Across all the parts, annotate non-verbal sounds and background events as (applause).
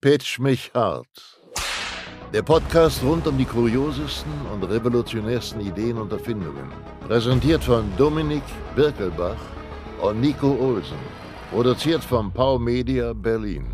Pitch mich hart. Der Podcast rund um die kuriosesten und revolutionärsten Ideen und Erfindungen. Präsentiert von Dominik Birkelbach und Nico Olsen. Produziert von Pau Media Berlin.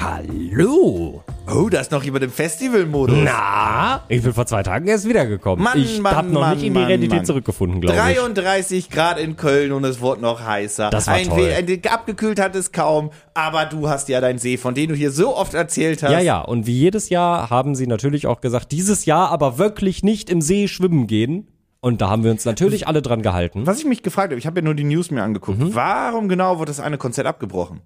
Hallo. Oh, da ist noch jemand im Festivalmodus. Na, ich bin vor zwei Tagen erst wiedergekommen. Mann, ich Mann, habe noch Mann, nicht in die Realität Mann. zurückgefunden, glaube ich. 33 Grad in Köln und es wurde noch heißer. Das war ein toll. Ein, abgekühlt hat es kaum, aber du hast ja deinen See, von dem du hier so oft erzählt hast. Ja, ja, und wie jedes Jahr haben sie natürlich auch gesagt, dieses Jahr aber wirklich nicht im See schwimmen gehen. Und da haben wir uns natürlich alle dran gehalten. Was ich mich gefragt habe, ich habe ja nur die News mir angeguckt. Mhm. Warum genau wurde das eine Konzert abgebrochen?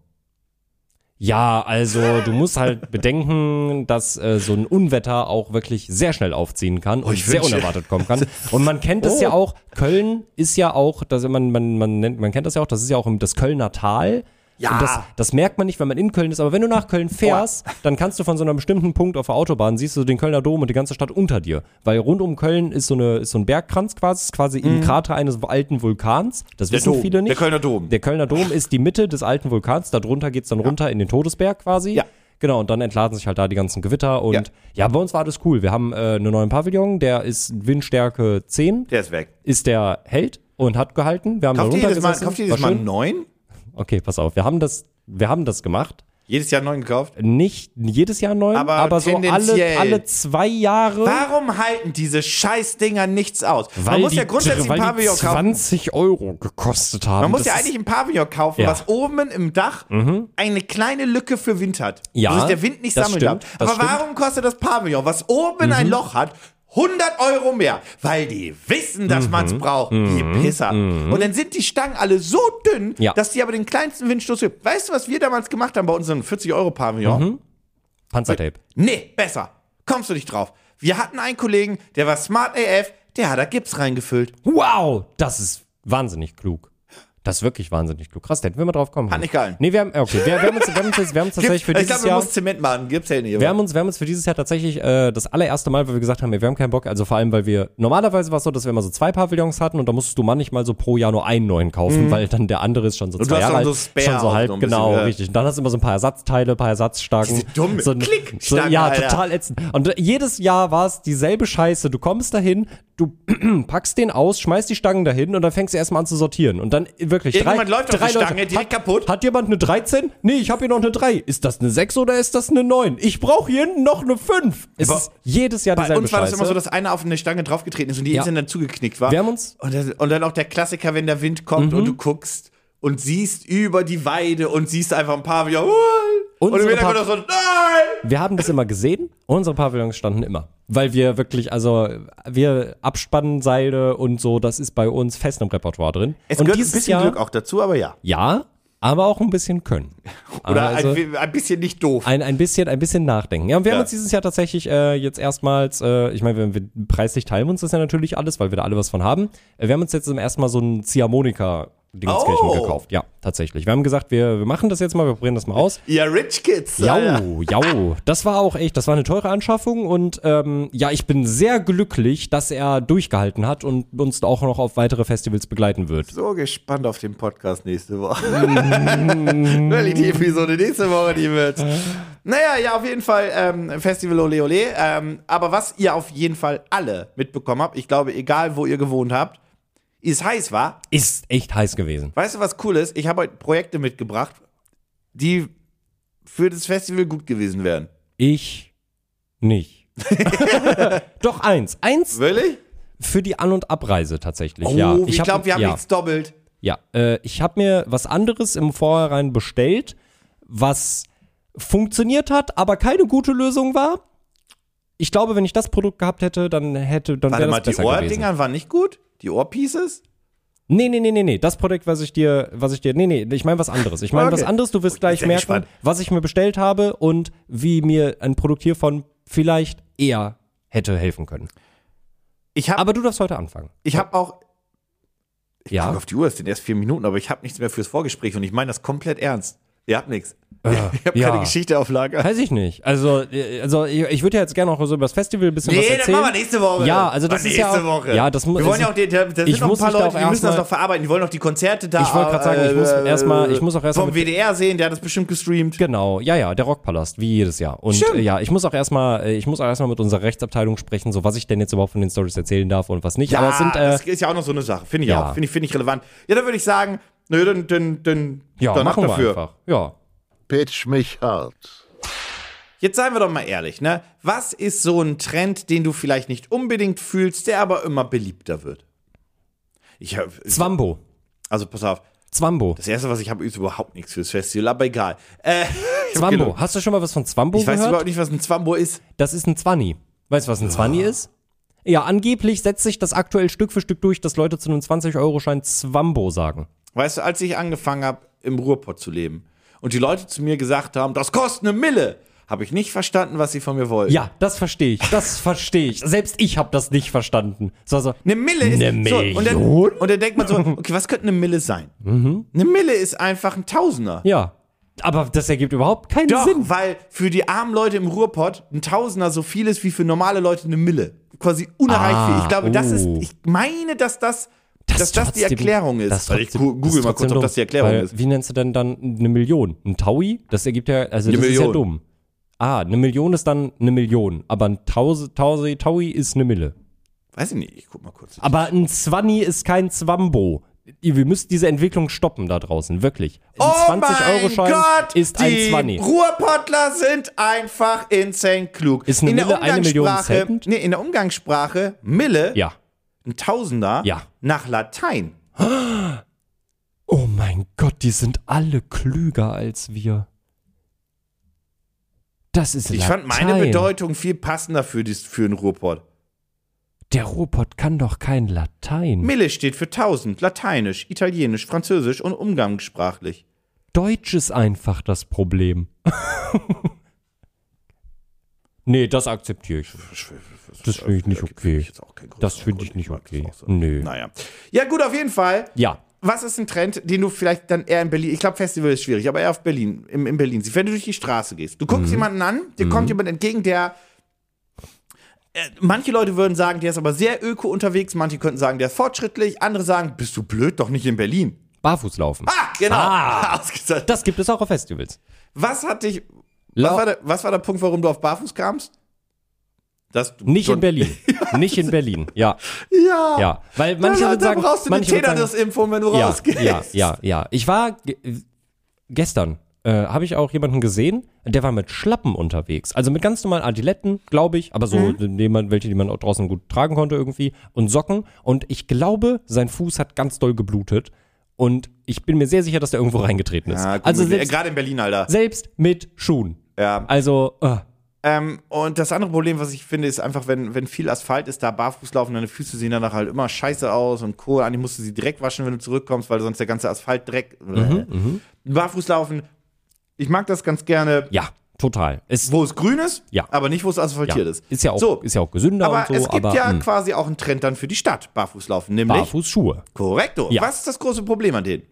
Ja, also du musst halt (laughs) bedenken, dass äh, so ein Unwetter auch wirklich sehr schnell aufziehen kann und Oh, ich sehr wünsche- unerwartet kommen kann. (laughs) Und man kennt es Oh. ja auch, Köln ist ja auch, dass man, man, man, nennt, man kennt das ja auch, das ist ja auch das Kölner Tal. Ja. Und das, das merkt man nicht, wenn man in Köln ist, aber wenn du nach Köln fährst, dann kannst du von so einem bestimmten Punkt auf der Autobahn, siehst du den Kölner Dom und die ganze Stadt unter dir. Weil rund um Köln ist so, eine, ist so ein Bergkranz quasi, ist quasi im Krater eines alten Vulkans. Das wissen Mhm. Dom, viele nicht. der Kölner Dom. Der Kölner Dom ist die Mitte des alten Vulkans, darunter geht's dann runter in den Todesberg quasi. Ja. Genau, und dann entladen sich halt da die ganzen Gewitter und ja, Ja. bei uns war das cool. Wir haben äh, einen neuen Pavillon, der ist Windstärke 10, Der ist weg. ist der Held und hat gehalten. Wir haben Kauft da jedes Mal, runtergesessen. kauft jedes Mal einen neuen? Okay, pass auf, wir haben das, wir haben das gemacht. Jedes Jahr neuen gekauft? Nicht jedes Jahr neu, aber, Aber so alle, alle zwei Jahre. Warum halten diese Scheißdinger nichts aus? Weil Man muss die, ja grundsätzlich weil ein Pavillon die kaufen. 20 Euro gekostet haben. Man muss Das ja eigentlich ein Pavillon kaufen, Ja. Mhm. was oben im Dach eine kleine Lücke für Wind hat. Ja, wo sich der Wind nicht sammeln darf. Aber. Mhm. warum kostet das Pavillon, was oben ein Loch hat, 100 Euro mehr? Weil die wissen, dass man Mhm. es braucht. Die Pisser. Und dann sind die Stangen alle so dünn, Ja. dass die aber den kleinsten Windstoß gibt. Weißt du, was wir damals gemacht haben bei unserem 40 Euro Pavillon? Mhm. Panzertape. Nee, besser. Kommst du nicht drauf. Wir hatten einen Kollegen, der war smart AF, der hat da Gips reingefüllt. Wow, das ist wahnsinnig klug. Das ist wirklich wahnsinnig klug. Krass, da hätten wir mal drauf kommen. Hat nicht gehalten. Nee, wir haben, okay, wir, wir haben uns, wir haben uns, jetzt- wir haben uns (laughs) tatsächlich für ich dieses glaube, man Jahr, muss Zement machen. Gips hält nicht. wir haben uns, wir haben uns für dieses Jahr tatsächlich äh, das allererste Mal, weil wir gesagt haben, wir haben keinen Bock, also vor allem, weil wir, normalerweise war es so, dass wir immer so zwei Pavillons hatten und da musstest du manchmal so pro Jahr nur einen neuen kaufen, weil dann der andere ist schon so Mhm. du zwei Jahre alt, so Spare schon so halb, bisschen, genau, ja. richtig. Und dann hast du immer so ein paar Ersatzteile, ein paar Ersatzstangen. Diese dummen so ein, so, Ja, Alter. total ätzend. Und jedes Jahr war es dieselbe Scheiße. Du kommst dahin, du (clears throat) packst den aus, schmeißt die Stangen dahin und dann fängst du erstmal an zu sortieren. Und dann wirklich Irgendjemand läuft auf drei die Stange, direkt hat, kaputt. Hat jemand eine 13? Nee, ich habe hier noch eine 3. Ist das eine 6 oder ist das eine 9? Ich brauche hier noch eine 5. Es Aber ist jedes Jahr Bei dieselbe uns war das Scheiße. immer so, dass einer auf eine Stange draufgetreten ist und die Ja. Insel dann zugeknickt war. Wir haben uns- und, das, und dann auch der Klassiker, wenn der Wind kommt Mhm. und du guckst und siehst über die Weide und siehst einfach ein Pavillon. Und im Unsere Hintergrund Pav- so, nein! wir haben das immer gesehen. Unsere Pavillons standen immer. Weil wir wirklich, also wir Abspannseile und so, das ist bei uns fest im Repertoire drin. Es und gehört ein bisschen Jahr, Glück auch dazu, aber ja. ja, aber auch ein bisschen können. (laughs) Oder also, ein, ein bisschen nicht doof. ein, ein bisschen, ein bisschen nachdenken. Ja, und wir Ja. haben uns dieses Jahr tatsächlich äh, jetzt erstmals, äh, ich meine, wir, wir preislich teilen wir uns das ja natürlich alles, weil wir da alle was von haben. Äh, wir haben uns jetzt zum ersten Mal so ein Ziehharmonika Dingskirchen Oh. gekauft. Ja, tatsächlich. Wir haben gesagt, wir, wir machen das jetzt mal, wir probieren das mal aus. Ihr Rich Kids. Jau, Alter. jau. Das war auch echt, das war eine teure Anschaffung und ähm, ja, ich bin sehr glücklich, dass er durchgehalten hat und uns auch noch auf weitere Festivals begleiten wird. So gespannt auf den Podcast nächste Woche. (laughs) Wirklich die Episode nächste Woche, die wird. Naja, ja, auf jeden Fall ähm, Festival Ole Ole. Ähm, aber was ihr auf jeden Fall alle mitbekommen habt, ich glaube, egal wo ihr gewohnt habt, ist heiß war. Ist echt heiß gewesen. Weißt du, was cool ist? Ich habe heute Projekte mitgebracht, die für das Festival gut gewesen wären. Ich nicht. (laughs) Doch eins. Eins Wirklich? für die An- und Abreise tatsächlich. Oh, ja. ich glaube, wir haben ja. nichts doppelt. Ja, äh, ich habe mir was anderes im Vorhinein bestellt, was funktioniert hat, aber keine gute Lösung war. Ich glaube, wenn ich das Produkt gehabt hätte, dann hätte, dann wäre mal, das die besser gewesen. Ohrdinger waren nicht gut? Die Ohrpieces? Nee, nee, nee, nee, nee. Das Produkt, was ich dir, was ich dir, nee, nee, ich meine was anderes. Ich meine Okay. was anderes. Du wirst gleich merken, gespannt. was ich mir bestellt habe und wie mir ein Produkt hiervon vielleicht eher hätte helfen können. Ich habe Aber du darfst heute anfangen. ich hab auch. Ich Ja. auf die Uhr, es sind erst vier Minuten, aber ich habe nichts mehr fürs Vorgespräch und ich meine das komplett ernst. Ihr habt nichts. ich habe ja. keine Geschichte auf Lager. Weiß ich nicht. Also, äh, also ich, ich würde ja jetzt gerne noch so über das Festival ein bisschen was Nee, das erzählen. machen wir nächste Woche. Ja, also das Ach, ist ja nächste auch- Woche. ja, das mu- Wir wollen ja auch, die, da, da ich sind noch ein muss paar Leute, auch die müssen das noch verarbeiten. Die wollen noch die Konzerte da. Ich wollte gerade sagen, ich muss erstmal- ich muss auch erstmal vom WDR sehen, der hat das bestimmt gestreamt. Genau, ja, ja, der Rockpalast, wie jedes Jahr. Und Stimmt. äh, ja, ich muss auch erstmal, äh, ich muss auch erstmal mit unserer Rechtsabteilung sprechen, so was ich denn jetzt überhaupt von den Stories erzählen darf und was nicht. Ja, Aber es sind, äh, das ist ja auch noch so eine Sache. Finde ich ja. auch. Finde ich, finde ich relevant. Ja, dann würde ich sagen, nö, dann, dann, dann, ja, dann ab machen wir dafür. einfach. Ja. Pitch mich hart. Jetzt seien wir doch mal ehrlich, ne? Was ist so ein Trend, den du vielleicht nicht unbedingt fühlst, der aber immer beliebter wird? Ich hab, Zwambo. also pass auf, Zwambo. das erste, was ich habe, ist überhaupt nichts fürs Festival, aber egal. Äh, (laughs) ich Zwambo. Hast du schon mal was von Zwambo Ich weiß gehört? überhaupt nicht, was ein Zwambo ist. Das ist ein Zwanni. Weißt du, was ein Zwanni ist? Ja, angeblich setzt sich das aktuell Stück für Stück durch, dass Leute zu einem 20-Euro-Schein Zwambo sagen. Weißt du, als ich angefangen habe, im Ruhrpott zu leben und die Leute zu mir gesagt haben, das kostet eine Mille, habe ich nicht verstanden, was sie von mir wollten. Ja, das verstehe ich. Das verstehe ich. Selbst ich habe das nicht verstanden. So, so. Eine Mille ist. Eine So, und, dann, Million? und dann denkt man so, okay, was könnte eine Mille sein? Mhm. Eine Mille ist einfach ein Tausender. Ja. Aber das ergibt überhaupt keinen Doch, Sinn. weil für die armen Leute im Ruhrpott ein Tausender so viel ist wie für normale Leute eine Mille. Quasi unerreicht Ah, viel. Ich glaube, das ist, oh. ich meine, dass das, dass das die Erklärung ist. das ich trotzdem- gu- google das mal kurz, ob das die Erklärung weil, ist. Wie nennst du denn dann eine Million? Ein Taui? Das ergibt ja, also das Eine ist ja Million. dumm. Ah, eine Million ist dann eine Million, aber ein Tause, Tause, Taui ist eine Mille. Weiß ich nicht, ich guck mal kurz. Aber ein Zwanni ist kein Zwambo. Wir müssen diese Entwicklung stoppen da draußen, wirklich. Ein Oh mein 20-Euro-Schein Gott, ist ein die Zwanni. Ruhrpottler sind einfach insane klug. Ist eine in der Mille eine Million Cent? Nee, in der Umgangssprache Mille, Ja. Ein Tausender, Ja. nach Latein. Oh mein Gott, die sind alle klüger als wir. Das ist Ich fand meine. Bedeutung viel passender für, dies, für einen Ruhrpott. Der Ruhrpott kann doch kein Latein. Mille steht für tausend, lateinisch, italienisch, französisch und umgangssprachlich. Deutsch ist einfach das Problem. (laughs) nee, das akzeptiere ich. Das finde ich nicht okay. Das finde ich nicht okay. Nö. Naja. Ja, gut, auf jeden Fall. Ja. Was ist ein Trend, den du vielleicht dann eher in Berlin, ich glaube, Festival ist schwierig, aber eher auf Berlin, im, in Berlin siehst, wenn du durch die Straße gehst. Du Mhm. guckst jemanden an, dir kommt jemand entgegen, der. Äh, manche Leute würden sagen, der ist aber sehr öko unterwegs, manche könnten sagen, der ist fortschrittlich, andere sagen, bist du blöd, doch nicht in Berlin. Barfußlaufen. Ah, genau. Ah. (laughs) Das gibt es auch auf Festivals. Was hat dich. Was war, der, was war der Punkt, warum du auf Barfuß kamst? Dass du Nicht in Berlin. (laughs) Nicht in Berlin. Ja. Ja. Ja. Weil manche da, würden sagen, brauchst du manche sagen, Tetanus-Impfung, wenn du ja, rausgehst. ja, ja, ja. Ich war ge gestern äh, habe ich auch jemanden gesehen, der war mit Schlappen unterwegs. Also mit ganz normalen Adiletten, glaube ich, aber so Mhm. die welche, die man auch draußen gut tragen konnte irgendwie und Socken. Und ich glaube, sein Fuß hat ganz doll geblutet. Und ich bin mir sehr sicher, dass der irgendwo reingetreten ist. Ja, also selbst, gerade in Berlin, Alter. selbst mit Schuhen. Ja. Also, äh, Ähm, und das andere Problem, was ich finde, ist einfach, wenn, wenn viel Asphalt ist, da barfuß laufen, deine Füße sehen danach halt immer scheiße aus und Co. Eigentlich musst du sie direkt waschen, wenn du zurückkommst, weil sonst der ganze Asphalt Dreck. Mhm, barfuß laufen, ich mag das ganz gerne, ja, total. Es, wo es grün ist, Ja. aber nicht, wo es ja, asphaltiert ist. ist ja auch, So. ist ja auch gesünder Aber so, es gibt aber ja mh, quasi auch einen Trend dann für die Stadt, barfuß laufen, nämlich Barfußschuhe. korrekto. Ja. Was ist das große Problem an denen?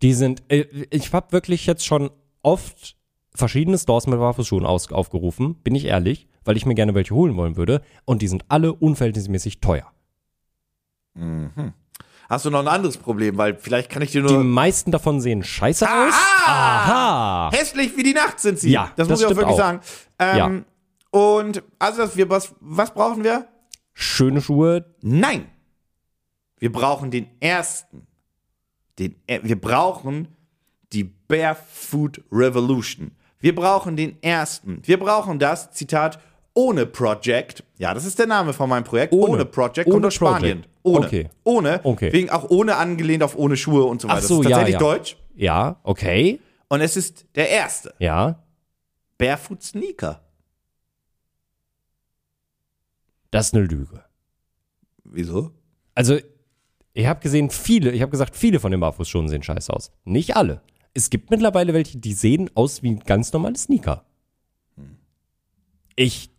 Die sind, äh, ich habe wirklich jetzt schon oft verschiedene Stores mit Barfußschuhen aus, aufgerufen, bin ich ehrlich, weil ich mir gerne welche holen wollen würde. Und die sind alle unverhältnismäßig teuer. Hast du noch ein anderes Problem? Weil vielleicht kann ich dir Die nur. meisten davon sehen scheiße aus. Aha! Hässlich wie die Nacht sind sie. Ja, das, das muss ich auch wirklich auch. sagen. Ähm, Und also wir, was, was brauchen wir? Schöne Schuhe. Nein. Wir brauchen den ersten. Den, äh, wir brauchen die Barefoot Revolution. Wir brauchen den ersten. Wir brauchen das, Zitat, ohne Project. Ja, das ist der Name von meinem Projekt. Ohne, Ohne. Project Ohne kommt aus Spanien. Ohne. Okay. Ohne. Okay. Wegen auch ohne angelehnt auf ohne Schuhe und so weiter. Ach so, das ist ja, tatsächlich ja. deutsch. Ja, okay. Und es ist der erste. Ja. Barefoot Sneaker. Das ist eine Lüge. Wieso? Also, ich habe gesehen, viele, ich habe gesagt, viele von den Barfußschuhen sehen scheiße aus. Nicht alle. Es gibt mittlerweile welche, die sehen aus wie ganz normale Sneaker. Ich,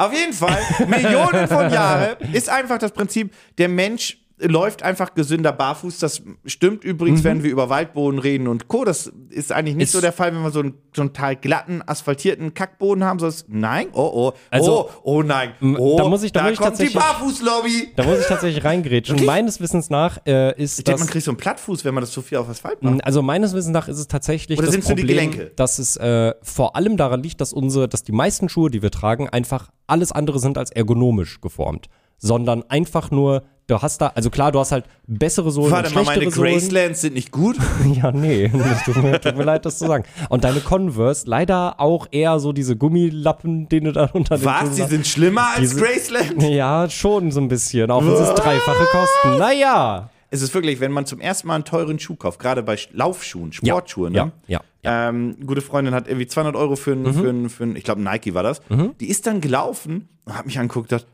Auf jeden Fall, Millionen von Jahren (laughs) ist einfach das Prinzip, der Mensch läuft einfach gesünder barfuß. Das stimmt übrigens, wenn wir über Waldboden reden und Co. Das ist eigentlich nicht Ist- so der Fall, wenn wir so einen total glatten, asphaltierten Kackboden haben. So ist, nein, oh, oh, Also, oh, oh nein. Oh, da muss ich- da muss ich kommt die tatsächlich- Barfußlobby. Da muss ich tatsächlich reingrätschen. Meines Wissens nach äh, ist Ich denke, das. man kriegt so einen Plattfuß, wenn man das zu viel auf Asphalt macht. Also meines Wissens nach ist es tatsächlich Oder das sind's nur die Problem, Gelenke? dass es äh, vor allem daran liegt, dass unsere, dass die meisten Schuhe, die wir tragen, einfach alles andere sind als ergonomisch geformt, sondern einfach nur du hast da, also klar, du hast halt bessere Sohlen Warte mal, meine Sohlen. Gracelands sind nicht gut. (laughs) Ja, nee, das (laughs) tut mir, tut mir leid, das zu sagen. Und deine Converse, leider auch eher so diese Gummilappen, den du da unter den Was? Die sind schlimmer als Diese- Graceland? Ja, schon so ein bisschen, auch wenn es dreifache kosten. Naja. Es ist wirklich, wenn man zum ersten Mal einen teuren Schuh kauft, gerade bei Sch- Laufschuhen, Sportschuhen, ja, ne? ja, ja. Ähm, gute Freundin hat irgendwie 200 Euro für einen, für einen, für einen ich glaube Nike war das. Die ist dann gelaufen und hat mich angeguckt und gedacht,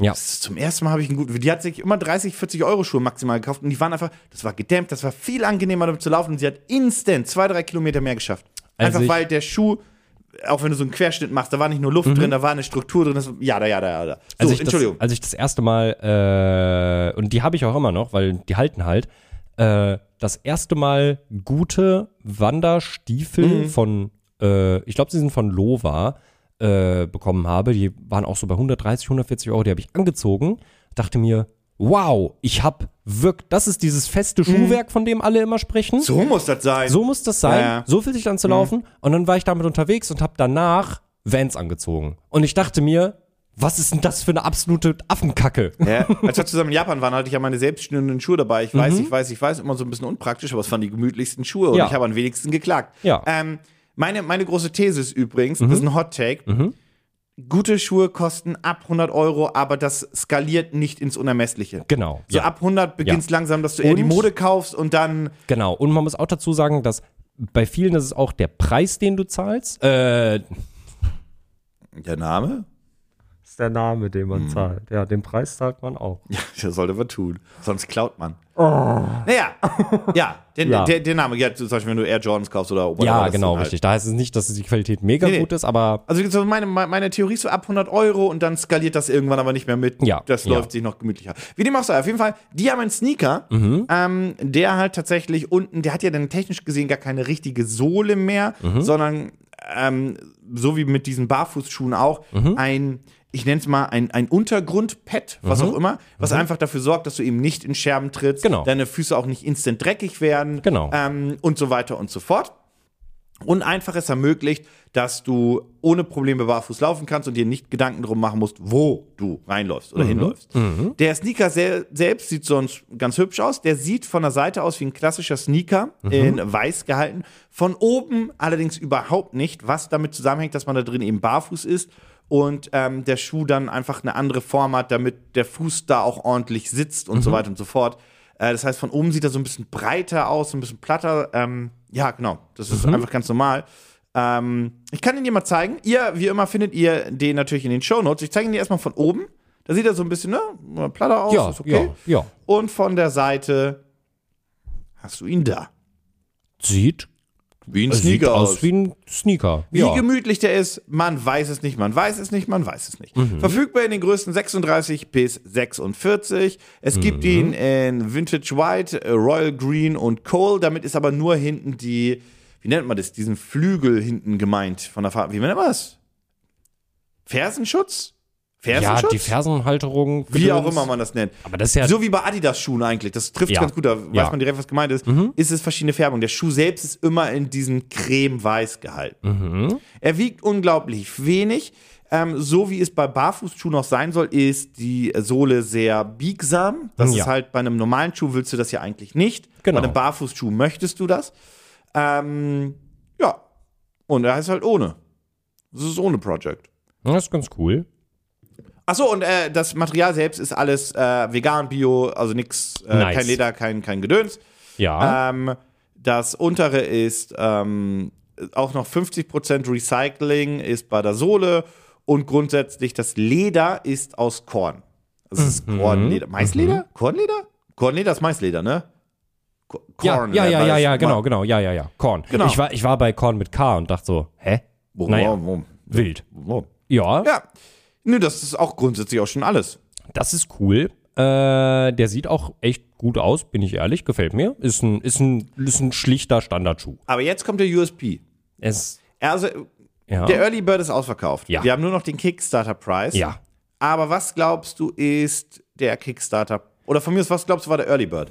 Ja. zum ersten Mal habe ich einen guten, die hat sich immer 30, 40 Euro Schuhe maximal gekauft und die waren einfach, das war gedämmt, das war viel angenehmer damit zu laufen und sie hat instant zwei, drei Kilometer mehr geschafft. Also Einfach weil der Schuh, auch wenn du so einen Querschnitt machst, da war nicht nur Luft drin, da war eine Struktur drin, das, ja, da, ja, da, ja, da. So, Mhm. Als ich Entschuldigung. Das, als ich das erste Mal, äh, und die habe ich auch immer noch, weil die halten halt, äh, das erste Mal gute Wanderstiefel Mhm. von, äh, ich glaube, sie sind von Lova, äh, bekommen habe. Die waren auch so bei 130, 140 Euro. Die habe ich angezogen, dachte mir, wow, ich habe wirklich, das ist dieses feste Schuhwerk, von dem alle immer sprechen. Mhm. so muss das sein. So muss das sein. Ja. So fühlt sich dann zu laufen. Und dann war ich damit unterwegs und habe danach Vans angezogen. Und ich dachte mir, was ist denn das für eine absolute Affenkacke? Ja, als wir zusammen in Japan waren, hatte ich ja meine selbstschnürenden Schuhe dabei. Ich weiß, ich weiß, ich weiß, immer so ein bisschen unpraktisch, aber es waren die gemütlichsten Schuhe und Mhm. Ja. ich habe am wenigsten geklagt. Ja. Ähm, meine, meine große These ist übrigens, Mhm. das ist ein Hot Take. Gute Schuhe kosten ab 100 Euro, aber das skaliert nicht ins Unermessliche. Genau. So ja. ab 100 beginnst langsam, dass du eher die Mode kaufst und dann Genau. Und man muss auch dazu sagen, dass bei vielen ist es auch der Preis, den du zahlst. Äh, der Name? Ist der Name, den man zahlt. Ja, den Preis zahlt man auch. (laughs) Ja, das sollte man tun. Sonst klaut man. Naja, (laughs) ja, den, Oh. Ja. Der, der Name, ja, zum Beispiel, wenn du Air Jordans kaufst oder whatever, Ja, genau, halt- richtig. Da heißt es nicht, dass die Qualität mega Nee, nee. gut ist, aber Also so meine, meine Theorie ist so ab 100 Euro und dann skaliert das irgendwann aber nicht mehr mit. Ja, Das ja. läuft sich noch gemütlicher. Wie dem auch sei, auf jeden Fall, die haben einen Sneaker, Mhm. ähm, der halt tatsächlich unten, der hat ja dann technisch gesehen gar keine richtige Sohle mehr, Mhm. sondern ähm, so wie mit diesen Barfußschuhen auch, Mhm. ein ich nenne es mal ein, ein Untergrundpad, was auch immer, was einfach dafür sorgt, dass du eben nicht in Scherben trittst, Mhm. Genau. deine Füße auch nicht instant dreckig werden Genau. ähm, und so weiter und so fort und einfach es ermöglicht, dass du ohne Probleme barfuß laufen kannst und dir nicht Gedanken drum machen musst, wo du reinläufst Mhm. oder hinläufst. Der Sneaker sel selbst sieht sonst ganz hübsch aus. Der sieht von der Seite aus wie ein klassischer Sneaker Mhm. in weiß gehalten. Von oben allerdings überhaupt nicht, was damit zusammenhängt, dass man da drin eben barfuß ist und ähm, der Schuh dann einfach eine andere Form hat, damit der Fuß da auch ordentlich sitzt und so Mhm. weiter und so fort. Äh, das heißt, von oben sieht er so ein bisschen breiter aus, so ein bisschen platter. Ähm, ja, genau. Das ist Mhm. einfach ganz normal. Ähm, ich kann ihn dir mal zeigen. Ihr, wie immer, findet ihr den natürlich in den Shownotes. Ich zeige ihn dir erstmal von oben. Da sieht er so ein bisschen, ne? Platter aus, ja, ist okay. ja, ja. Und von der Seite hast du ihn da. Sieht, Wie ein sieht aus wie ein Sneaker. Wie ja. gemütlich der ist, man weiß es nicht, man weiß es nicht, man weiß es nicht. Mhm. Verfügbar in den Größen 36 bis 46. Es gibt Mhm. ihn in Vintage White, äh, Royal Green und Coal. Damit ist aber nur hinten die, wie nennt man das, diesen Flügel hinten gemeint von der Farbe. Wie nennt man das? Fersenschutz? Ja, Fersenschutz? die Fersenhalterung. Wie auch Gedöns. immer man das nennt. Aber das ist ja. So wie bei Adidas-Schuhen eigentlich. Das trifft Ja. ganz gut, da weiß Ja. Mhm. man direkt, was gemeint ist. Ist es verschiedene Färbungen. Der Schuh selbst ist immer in diesem creme-weiß gehalten. Mhm. Er wiegt unglaublich wenig. Ähm, so wie es bei Barfußschuhen auch sein soll, ist die Sohle sehr biegsam. Das Ja. ist halt bei einem normalen Schuh willst du das ja eigentlich nicht. Genau. Bei einem Barfußschuh möchtest du das. Ähm, ja. Und er heißt halt ohne. Das ist ohne Project. das ist ganz cool. Achso, und äh, das Material selbst ist alles äh, vegan, bio, also nix, äh, Nice. kein Leder, kein, kein Gedöns. Ja. Ähm, das untere ist ähm, auch noch 50% Recycling ist bei der Sohle und grundsätzlich das Leder ist aus Korn. Das ist Mhm. Kornleder. Maisleder? Kornleder? Kornleder ist Maisleder, ne? Ko- ja, Korn, ja, äh, ja, ja, weiß- ja, genau, genau, ja, ja, ja. Korn. Genau. Ich war, ich war bei Korn mit K und dachte so, hä? Wo- Naja. Wild. Ja, Ja. Nö, das ist auch grundsätzlich auch schon alles. das ist cool. Äh, der sieht auch echt gut aus, bin ich ehrlich. Gefällt mir. Ist ein, ist ein, ist ein schlichter Standardschuh. Aber jetzt kommt der USP. Es, Also, ja. der Early Bird ist ausverkauft. Ja. Wir haben nur noch den Kickstarter-Preis. ja. Aber was glaubst du ist der Kickstarter? Oder von mir aus, was glaubst du war der Early Bird?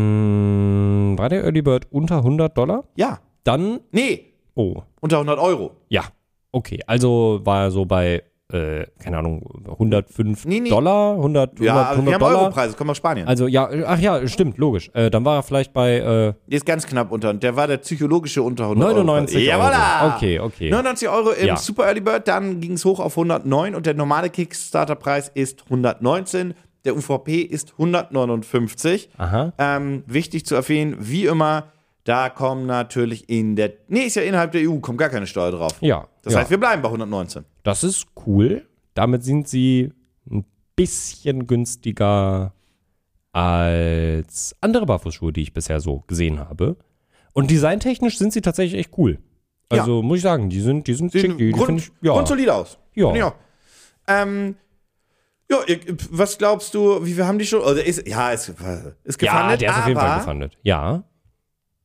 Mm, war der Early Bird unter 100 Dollar? Ja. Dann, Nee, oh, unter 100 Euro. ja. Okay, also war er so bei, äh, keine Ahnung, 105 Nee, nee. Dollar, 100, 100, Ja, also 100 wir haben Dollar. Europreise, kommen aus Spanien. Also ja, ach ja, stimmt, logisch. Äh, dann war er vielleicht bei äh, Der ist ganz knapp unter. Der war der psychologische unter 100 99 Euro. Euro. Okay, okay. 99 Euro im Ja. Super Early Bird, dann ging es hoch auf 109 und der normale Kickstarter-Preis ist 119. Der UVP ist 159. Aha. Ähm, wichtig zu erwähnen, wie immer, da kommen natürlich in der. Nee, ist ja innerhalb der EU, kommt gar keine Steuer drauf. Ja. Das ja. heißt, wir bleiben bei 119. Das ist cool. Damit sind sie ein bisschen günstiger als andere Barfußschuhe, die ich bisher so gesehen habe. Und designtechnisch sind sie tatsächlich echt cool. Also muss ich sagen, die sind, die sind schick. Die, grund, ich, ja. grundsolid aus. Ja. Auch. Ähm, ja, was glaubst du, wie viel haben die schon? Oder ist, ja, ist, ist ja, gefundet, der ist auf jeden Fall aber gefundet. Ja.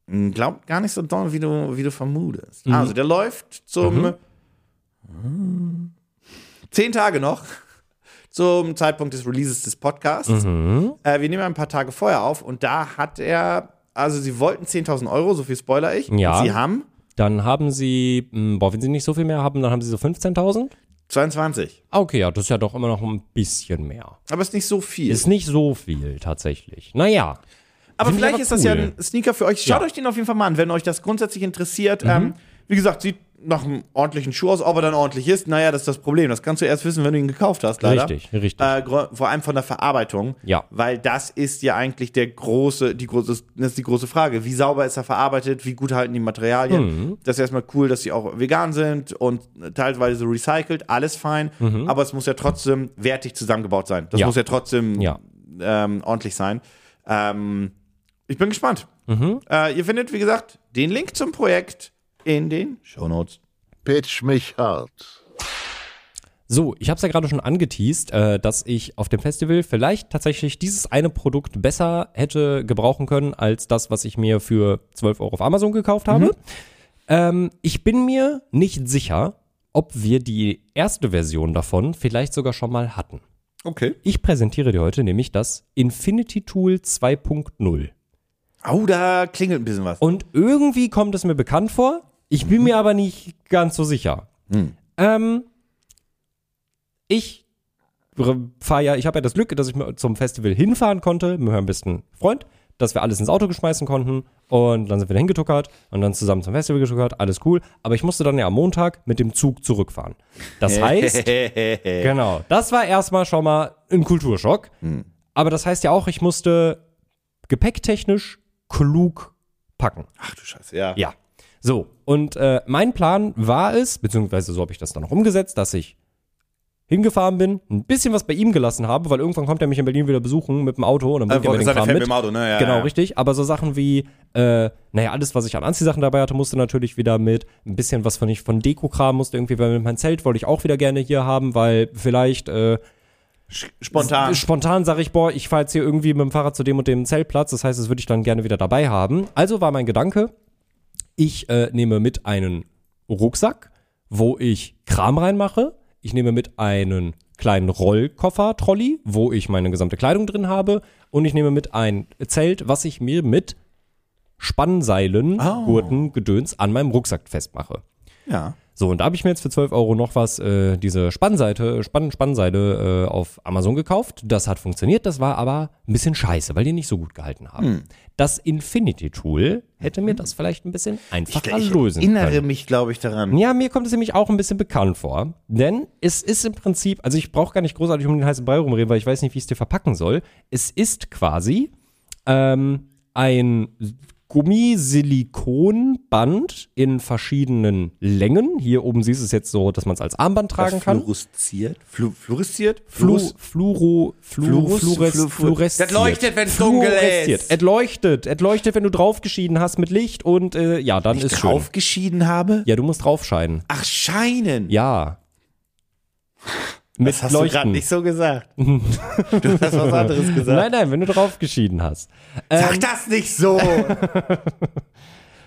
glaubt gar nicht so doll, wie du, wie du vermutest. Mhm. Also, der läuft zum zehn Tage noch zum Zeitpunkt des Releases des Podcasts. Mhm. Äh, wir nehmen ein paar Tage vorher auf und da hat er, also sie wollten 10.000 Euro, so viel spoiler ich. Ja. Sie haben Dann haben sie, mh, boah, wenn sie nicht so viel mehr haben, dann haben sie so 15.000. 22. Ah, Okay, ja, das ist ja doch immer noch ein bisschen mehr. Aber ist nicht so viel. Ist nicht so viel tatsächlich. Naja. Aber vielleicht aber ist das ja cool. ein Sneaker für euch. Schaut Ja. Mhm. euch den auf jeden Fall mal an, wenn euch das grundsätzlich interessiert. Ähm, wie gesagt, sieht nach einem ordentlichen Schuh aus. Ob er dann ordentlich ist, naja, das ist das Problem. Das kannst du erst wissen, wenn du ihn gekauft hast, leider. Richtig, richtig. Äh, vor allem von der Verarbeitung. Ja. Weil das ist ja eigentlich der große, die große, das ist die große Frage. Wie sauber ist er verarbeitet? Wie gut halten die Materialien? Mhm. Das ist erstmal cool, dass sie auch vegan sind und teilweise recycelt. Alles fein. Aber es muss ja trotzdem wertig zusammengebaut sein. Das Mhm. Ja. muss ja trotzdem Ja. ähm, ordentlich sein. Ähm, ich bin gespannt. Mhm. Äh, ihr findet, wie gesagt, den Link zum Projekt in den Shownotes. Pitch mich hart. So, ich habe es ja gerade schon angeteased, äh, dass ich auf dem Festival vielleicht tatsächlich dieses eine Produkt besser hätte gebrauchen können als das, was ich mir für 12 Euro auf Amazon gekauft habe. Ähm, ich bin mir nicht sicher, ob wir die erste Version davon vielleicht sogar schon mal hatten. Okay. Ich präsentiere dir heute nämlich das Infinity Tool 2.0. Oh, da klingelt ein bisschen was. Und irgendwie kommt es mir bekannt vor. Ich bin mir aber nicht ganz so sicher. Ähm, ich fahre ja, ich habe ja das Glück, dass ich mir zum Festival hinfahren konnte mit meinem besten Freund, dass wir alles ins Auto geschmeißen konnten und dann sind wir da hingetuckert und dann zusammen zum Festival getuckert, alles cool. Aber ich musste dann ja am Montag mit dem Zug zurückfahren. Das (laughs) heißt, genau, das war erstmal schon mal ein Kulturschock. Aber das heißt ja auch, ich musste gepäcktechnisch klug packen. Ach du Scheiße, ja. Ja. So, und äh, mein Plan war es, beziehungsweise so habe ich das dann noch umgesetzt, dass ich hingefahren bin, ein bisschen was bei ihm gelassen habe, weil irgendwann kommt er mich in Berlin wieder besuchen mit dem Auto und dann bringt Äh, er mir den Kram mit. mit dem Auto, ne? Ja, genau, ja. richtig. Aber so Sachen wie, äh, naja, alles, was ich an Anziehsachen dabei hatte, musste natürlich wieder mit. Ein bisschen was von ich von Deko-Kram musste irgendwie, weil mein Zelt wollte ich auch wieder gerne hier haben, weil vielleicht äh, Spontan. Spontan sage ich, boah, ich fahre jetzt hier irgendwie mit dem Fahrrad zu dem und dem Zeltplatz. Das heißt, das würde ich dann gerne wieder dabei haben. Also war mein Gedanke, ich äh, nehme mit einen Rucksack, wo ich Kram reinmache. Ich nehme mit einen kleinen Rollkoffer, Trolley, wo ich meine gesamte Kleidung drin habe. Und ich nehme mit ein Zelt, was ich mir mit Spannseilen, Oh. Gurten, Gedöns an meinem Rucksack festmache. Ja. So, und da habe ich mir jetzt für 12 Euro noch was, äh, diese Spannseite, Spann, Spannseile äh, auf Amazon gekauft. Das hat funktioniert, das war aber ein bisschen scheiße, weil die nicht so gut gehalten haben. Hm. Das Infinity Tool hätte mir das vielleicht ein bisschen einfacher Ich lösen erinnere können. mich, glaube ich, daran. Ja, mir kommt es nämlich auch ein bisschen bekannt vor. Denn es ist im Prinzip, also ich brauche gar nicht großartig um den heißen Brei rumreden, weil ich weiß nicht, wie ich es dir verpacken soll. Es ist quasi ähm, ein Gummisilikonband in verschiedenen Längen. Hier oben siehst du es jetzt so, dass man es als Armband tragen kann. Fluoresziert? Flu fluoresziert? Flu, Fluoro, Flu, Fluores, fluoresziert. Das leuchtet, wenn's dunkel ist. Es leuchtet. Es leuchtet, wenn du draufgeschieden hast mit Licht und äh, ja, dann ist schön. draufgeschieden habe? Ja, du musst draufscheinen. Ach, scheinen. Ja. Mit Das hast du gerade nicht so gesagt. (laughs) du hast was anderes gesagt. Nein, nein, wenn du drauf geschieden hast. Sag das nicht so. (laughs)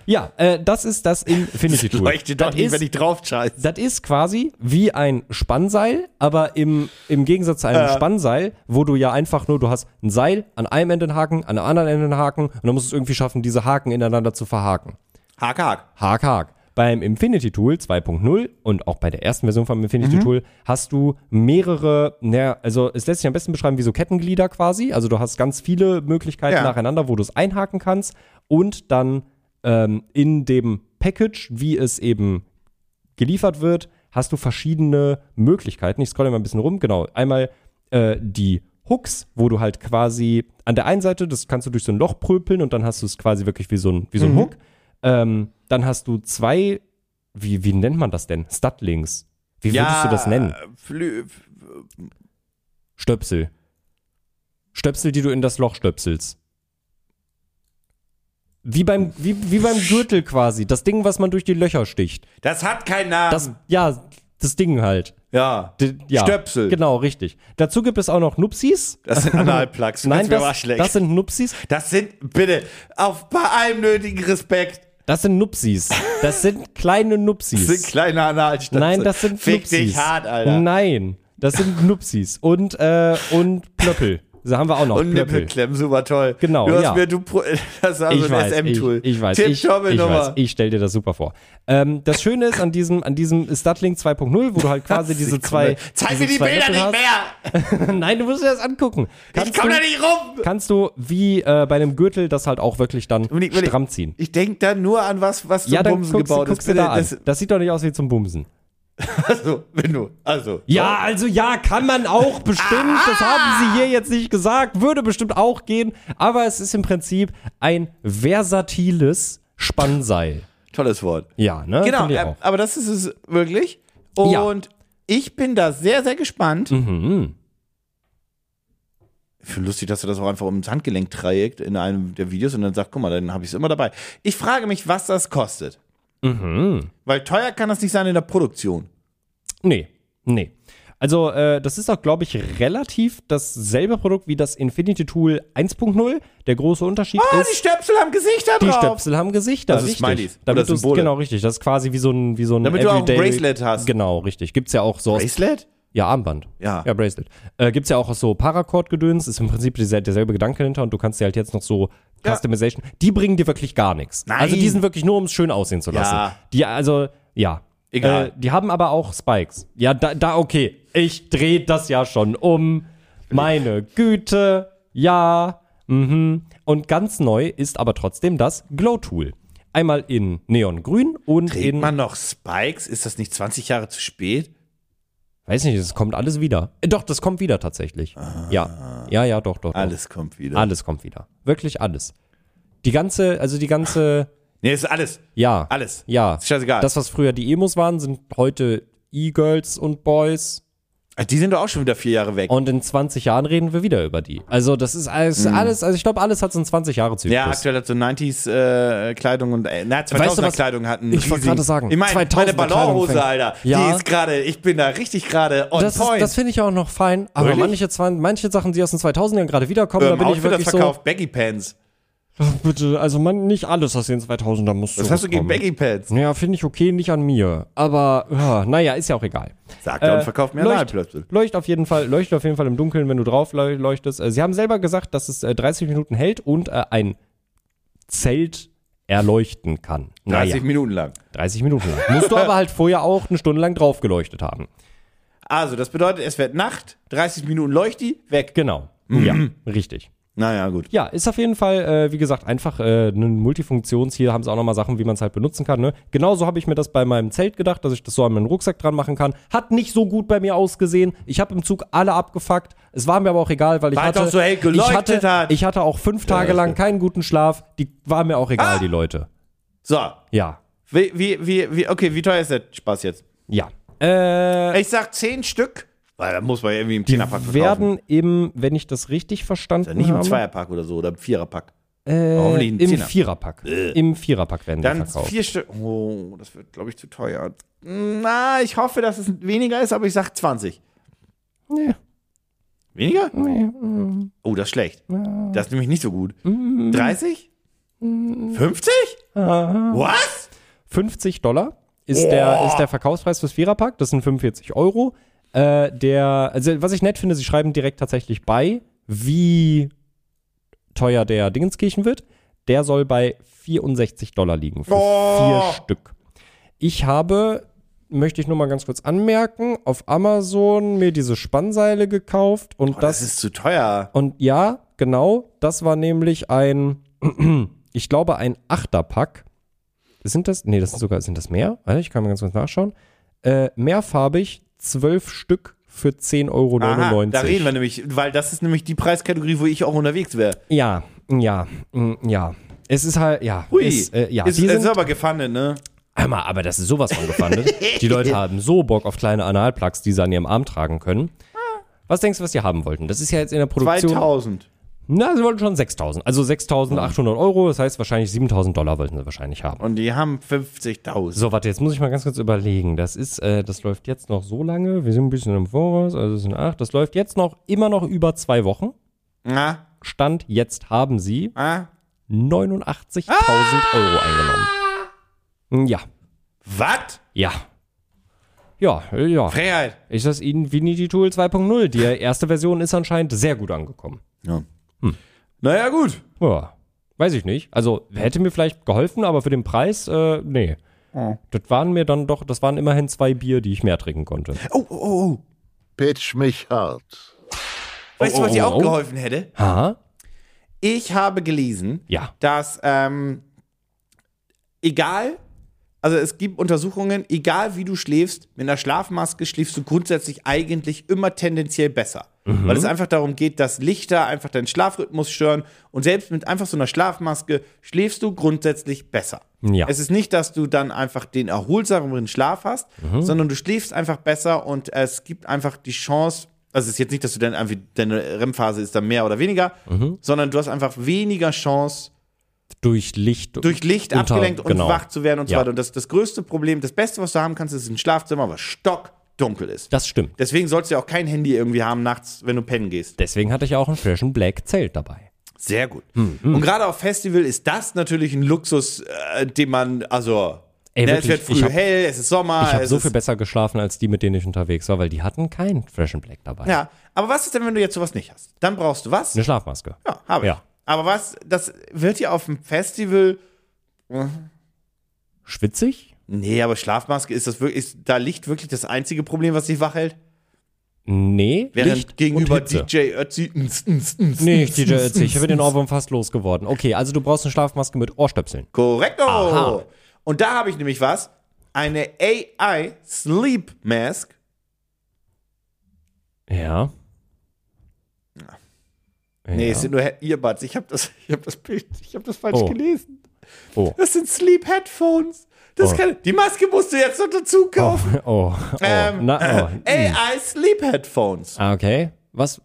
Ja, äh, das ist das Infinity Tool. Leuchtet doch das nicht, ist, wenn ich drauf scheiße. Das ist quasi wie ein Spannseil, aber im, im Gegensatz zu einem Spannseil, wo du ja einfach nur, du hast ein Seil, an einem Ende einen Haken, an der anderen Ende einen Haken und dann musst du es irgendwie schaffen, diese Haken ineinander zu verhaken. Hack, hack. Hack, Hack. Beim Infinity Tool 2.0 und auch bei der ersten Version vom Infinity Tool hast du mehrere, naja, also es lässt sich am besten beschreiben wie so Kettenglieder quasi. Also du hast ganz viele Möglichkeiten Ja. nacheinander, wo du es einhaken kannst und dann ähm, in dem Package, wie es eben geliefert wird, hast du verschiedene Möglichkeiten. Ich scrolle mal ein bisschen rum. Genau. Einmal äh, die Hooks, wo du halt quasi an der einen Seite, das kannst du durch so ein Loch pröpeln und dann hast du es quasi wirklich wie so ein, wie so ein Hook. Ähm, dann hast du zwei, wie, wie nennt man das denn? Studlinks. Wie würdest du das nennen? Flü Stöpsel. Stöpsel, die du in das Loch stöpselst. Wie beim, wie, wie beim Gürtel quasi. Das Ding, was man durch die Löcher sticht. das hat keinen Namen. Das, ja, das Ding halt. ja. D ja. Stöpsel. Genau, richtig. Dazu gibt es auch noch Nupsis. Das sind Analplugs. (laughs) Nein, das, das sind Nupsis. Das sind, bitte, auf bei allem nötigen Respekt, Das sind Nupsis. Das sind kleine Nupsis. das sind kleine Analstöpsel. Nein, das sind Fick Nupsis. dich hart, Alter. Nein, das sind Nupsis. Und, äh, und Plöppel. Da haben wir auch noch. Und. Nippelklemmen, super toll. Genau, Du hast ja. mir, du, (laughs) das ist also ich ein weiß, ich, SM-Tool. ich weiß, ich, ich weiß, ich stell dir das super vor. Ähm, das Schöne ist an diesem, an diesem Stutlink 2.0, wo du halt (laughs) quasi diese zwei. Zeig diese mir die zwei Bilder Löffel nicht mehr. (laughs) Nein, du musst dir das angucken. Ich Kannst komm du, da nicht rum. kannst du wie äh, bei einem Gürtel das halt auch wirklich dann ich- ich- stramm ziehen. Ich denk da nur an was, was zum Ja, dann Bumsen guckst, gebaut ist. guckst du da an. das, Das sieht doch nicht aus wie zum Bumsen. (laughs) also, wenn du, also. Ja, also ja, kann man auch bestimmt. Das haben sie hier jetzt nicht gesagt. Würde bestimmt auch gehen. Aber es ist im Prinzip ein versatiles Spannseil. Tolles Wort. Ja, ne? Genau, äh, aber das ist es wirklich. Und Ja. ich bin da sehr, sehr gespannt. Mhm. Ich finde lustig, dass er das auch einfach ums Handgelenk trägt in einem der Videos und dann sagt, guck mal, dann habe ich es immer dabei. Ich frage mich, was das kostet. Mhm. Weil teuer kann das nicht sein in der Produktion. Nee, nee. Also, äh, das ist auch, glaube ich, relativ dasselbe Produkt wie das Infinity Tool 1.0. Der große Unterschied die ist, Stöpsel haben Gesichter die drauf. Stöpsel haben Gesichter. Also richtig. Smileys Damit Symbole. Genau, richtig. Das ist quasi wie so ein, wie so ein Damit du auch ein Everyday- Bracelet hast. Genau, richtig. Gibt's ja auch so Bracelet? Ja, Armband. Ja. Ja, Bracelet. Äh, gibt's ja auch aus so Paracord-Gedöns, ist im Prinzip dieser, derselbe Gedanke hinter und du kannst dir halt jetzt noch so Ja. Customization, die bringen dir wirklich gar nichts. Nein. Also die sind wirklich nur, um es schön aussehen zu lassen. Ja. Die, also, ja. Egal. Äh, die haben aber auch Spikes. Ja, da, da okay. Ich dreh das ja schon um. Meine Güte. Ja. Mhm. Und ganz neu ist aber trotzdem das Glow-Tool. Einmal in Neongrün und Trägt in man noch Spikes? Ist das nicht 20 Jahre zu spät? Weiß nicht, es kommt alles wieder. Äh, doch, das kommt wieder tatsächlich. Ja. Ja, ja, doch, doch. doch. Alles kommt wieder. Alles kommt wieder. Wirklich alles. Die ganze, also die ganze, (laughs) Nee, ist alles. ja. Alles. Ja. Ist scheißegal. Das, was früher die Emos waren, sind heute E-Girls und Boys. Die sind doch auch schon wieder vier Jahre weg. Und in 20 Jahren reden wir wieder über die. Also, das ist alles, alles also ich glaube, alles hat so einen 20 Jahre Zyklus. Ja, aktuell hat so 90s äh, Kleidung und äh, na, 2000er Weißt du was? Kleidung hatten. Ich wollte gerade sagen, ich meine, 2000er meine Ballonhose, Alter, Ja. die ist gerade, ich bin da richtig gerade on das, ist- point. das finde ich auch noch fein. Aber manche, manche Sachen, die aus den 2000ern gerade wiederkommen, da ähm, bin ich Outfitter wirklich so. verkauft Baggy Pants. Bitte, also man, nicht alles aus den 2000ern muss Was hast du gegen Baggy Pants? Ja, finde ich okay, nicht an mir. Aber, ja, naja, ist ja auch egal. Sagt er Äh, und verkauft mehr Leucht- Analplöpsel. Leucht auf jeden Fall, leuchtet auf jeden Fall im Dunkeln, wenn du drauf leu- leuchtest. Äh, Sie haben selber gesagt, dass es äh, 30 Minuten hält und äh, ein Zelt erleuchten kann. 30 Naja, Minuten lang. 30 Minuten lang. Musst du aber halt vorher auch eine Stunde lang drauf geleuchtet haben. Also, das bedeutet, es wird Nacht, 30 Minuten Leuchti, weg. Genau. Mhm. Ja, richtig. Naja, gut. Ja, ist auf jeden Fall, äh, wie gesagt, einfach äh, ein Multifunktions. Hier haben sie auch nochmal Sachen, wie man es halt benutzen kann. Ne? Genauso habe ich mir das bei meinem Zelt gedacht, dass ich das so an meinen Rucksack dran machen kann. Hat nicht so gut bei mir ausgesehen. Ich habe im Zug alle abgefuckt. Es war mir aber auch egal, weil ich Weil es hatte, so hell ich hatte, hat. ich hatte auch fünf Tage lang keinen guten Schlaf. Die war mir auch egal, Ah! die Leute. So, Ja, wie, wie, wie, wie, okay, wie teuer ist der Spaß jetzt? ja. Äh, Ich sag 10 Stück, weil da muss man ja irgendwie im die Zehnerpack verkaufen. werden im, wenn ich das richtig verstanden Ja, nicht im habe, Zweierpack oder so oder im Viererpack. äh, im Zehner. Viererpack. Im Viererpack werden die Dann verkauft. vier Stück. Oh, das wird, glaube ich, zu teuer. Na, ich hoffe, dass es weniger ist, aber ich sag 20. Nee. Weniger? Nee. mm, Oh, das ist schlecht. Das ist nämlich nicht so gut. Mm, 30? mm, 50? ah. Was? 50 Dollar ist, der, ist der Verkaufspreis fürs Viererpack. Das sind 45 Euro. Äh, der, also was ich nett finde, sie schreiben direkt tatsächlich bei, wie teuer der Dingenskirchen wird. Der soll bei 64 Dollar liegen für Oh. vier Stück. Ich habe, möchte ich nur mal ganz kurz anmerken, auf Amazon mir diese Spannseile gekauft und Oh, das, das ist zu teuer. und ja, genau, das war nämlich ein, (clears throat) ich glaube, ein Achterpack. Sind das? Nee, das sind sogar, sind das mehr? Ich kann mal ganz kurz nachschauen. Äh, mehrfarbig, zwölf Stück für 10,99 Euro. Aha, da reden wir nämlich, weil das ist nämlich die Preiskategorie, wo ich auch unterwegs wäre. Ja, ja, mm, ja. Es ist halt, ja. Hui, Ist, äh, ja, ist, ist sind, aber gefangen, ne? Hör mal, aber das ist sowas von gefundet. die Leute (laughs) haben so Bock auf kleine Analplugs, die sie an ihrem Arm tragen können. Was denkst du, was die haben wollten? Das ist ja jetzt in der Produktion. 2000. Na, sie wollten schon 6000. Also 6800 Euro, das heißt wahrscheinlich 7000 Dollar wollten sie wahrscheinlich haben. Und die haben 50.000. So, warte, jetzt muss ich mal ganz kurz überlegen. Das ist, äh, das läuft jetzt noch so lange. Wir sind ein bisschen im Voraus, also es sind acht. Das läuft jetzt noch immer noch über zwei Wochen. Na, Stand jetzt haben sie ah, 89.000 Euro eingenommen. Ja, was? ja. Ja, äh, ja. Freiheit. Ist das Infinity Tool 2.0? Die erste Version ist anscheinend sehr gut angekommen. Ja. Naja, gut. Ja, weiß ich nicht. Also hätte mir vielleicht geholfen, aber für den Preis, äh, nee. Das waren mir dann doch, das waren immerhin zwei Bier, die ich mehr trinken konnte. Oh, oh, oh. Pitch mich hart. Weißt Oh, du, was dir oh, auch oh. geholfen hätte? Ha? Ich habe gelesen, Ja. dass ähm, egal, also es gibt Untersuchungen, egal wie du schläfst, mit einer Schlafmaske schläfst du grundsätzlich eigentlich immer tendenziell besser. Weil es einfach darum geht, dass Lichter einfach deinen Schlafrhythmus stören und selbst mit einfach so einer Schlafmaske schläfst du grundsätzlich besser. Ja. Es ist nicht, dass du dann einfach den erholsameren Schlaf hast, sondern du schläfst einfach besser und es gibt einfach die Chance, also es ist jetzt nicht, dass du dann einfach, deine REM-Phase ist dann mehr oder weniger, sondern du hast einfach weniger Chance, Durch Licht. durch Licht unter- abgelenkt und genau. wach zu werden und so Ja. weiter. Und das, das größte Problem, das Beste, was du haben kannst, ist ein Schlafzimmer, was stockdunkel ist. Das stimmt. Deswegen sollst du ja auch kein Handy irgendwie haben nachts, wenn du pennen gehst. Deswegen hatte ich auch ein Fashion Black Zelt dabei. Sehr gut. Und gerade auf Festival ist das natürlich ein Luxus, äh, den man, also, Ey, ne, es wirklich, wird ich früh hab- hell, es ist Sommer. Ich habe es so viel besser geschlafen als die, mit denen ich unterwegs war, weil die hatten kein Fashion Black dabei. Ja, aber was ist denn, wenn du jetzt sowas nicht hast? Dann brauchst du was? Eine Schlafmaske. Ja, habe ich. Ja. Aber was, das wird ja auf dem Festival. Schwitzig? Nee, aber Schlafmaske ist das wirklich, ist da Licht wirklich das einzige Problem, was dich wach hält? Nee. Während Licht gegenüber. DJ Ötzi. ns, ns, ns, Nee, DJ Ötzi. Ich bin den. Ohrwurm fast losgeworden. Okay, also du brauchst eine Schlafmaske mit Ohrstöpseln. Korrekto. Aha. Und da habe ich nämlich was. Eine AI Sleep Mask. Ja. Nee, es sind nur Earbuds. Ich habe das, (laughs) ich hab das Bild, ich habe das falsch Oh. gelesen. Oh. Das sind Sleep Headphones. Das Oh. kann, die Maske musst du jetzt noch dazu kaufen. Oh, oh, Ähm, na, oh. AI Sleep Headphones. Ah, okay. Was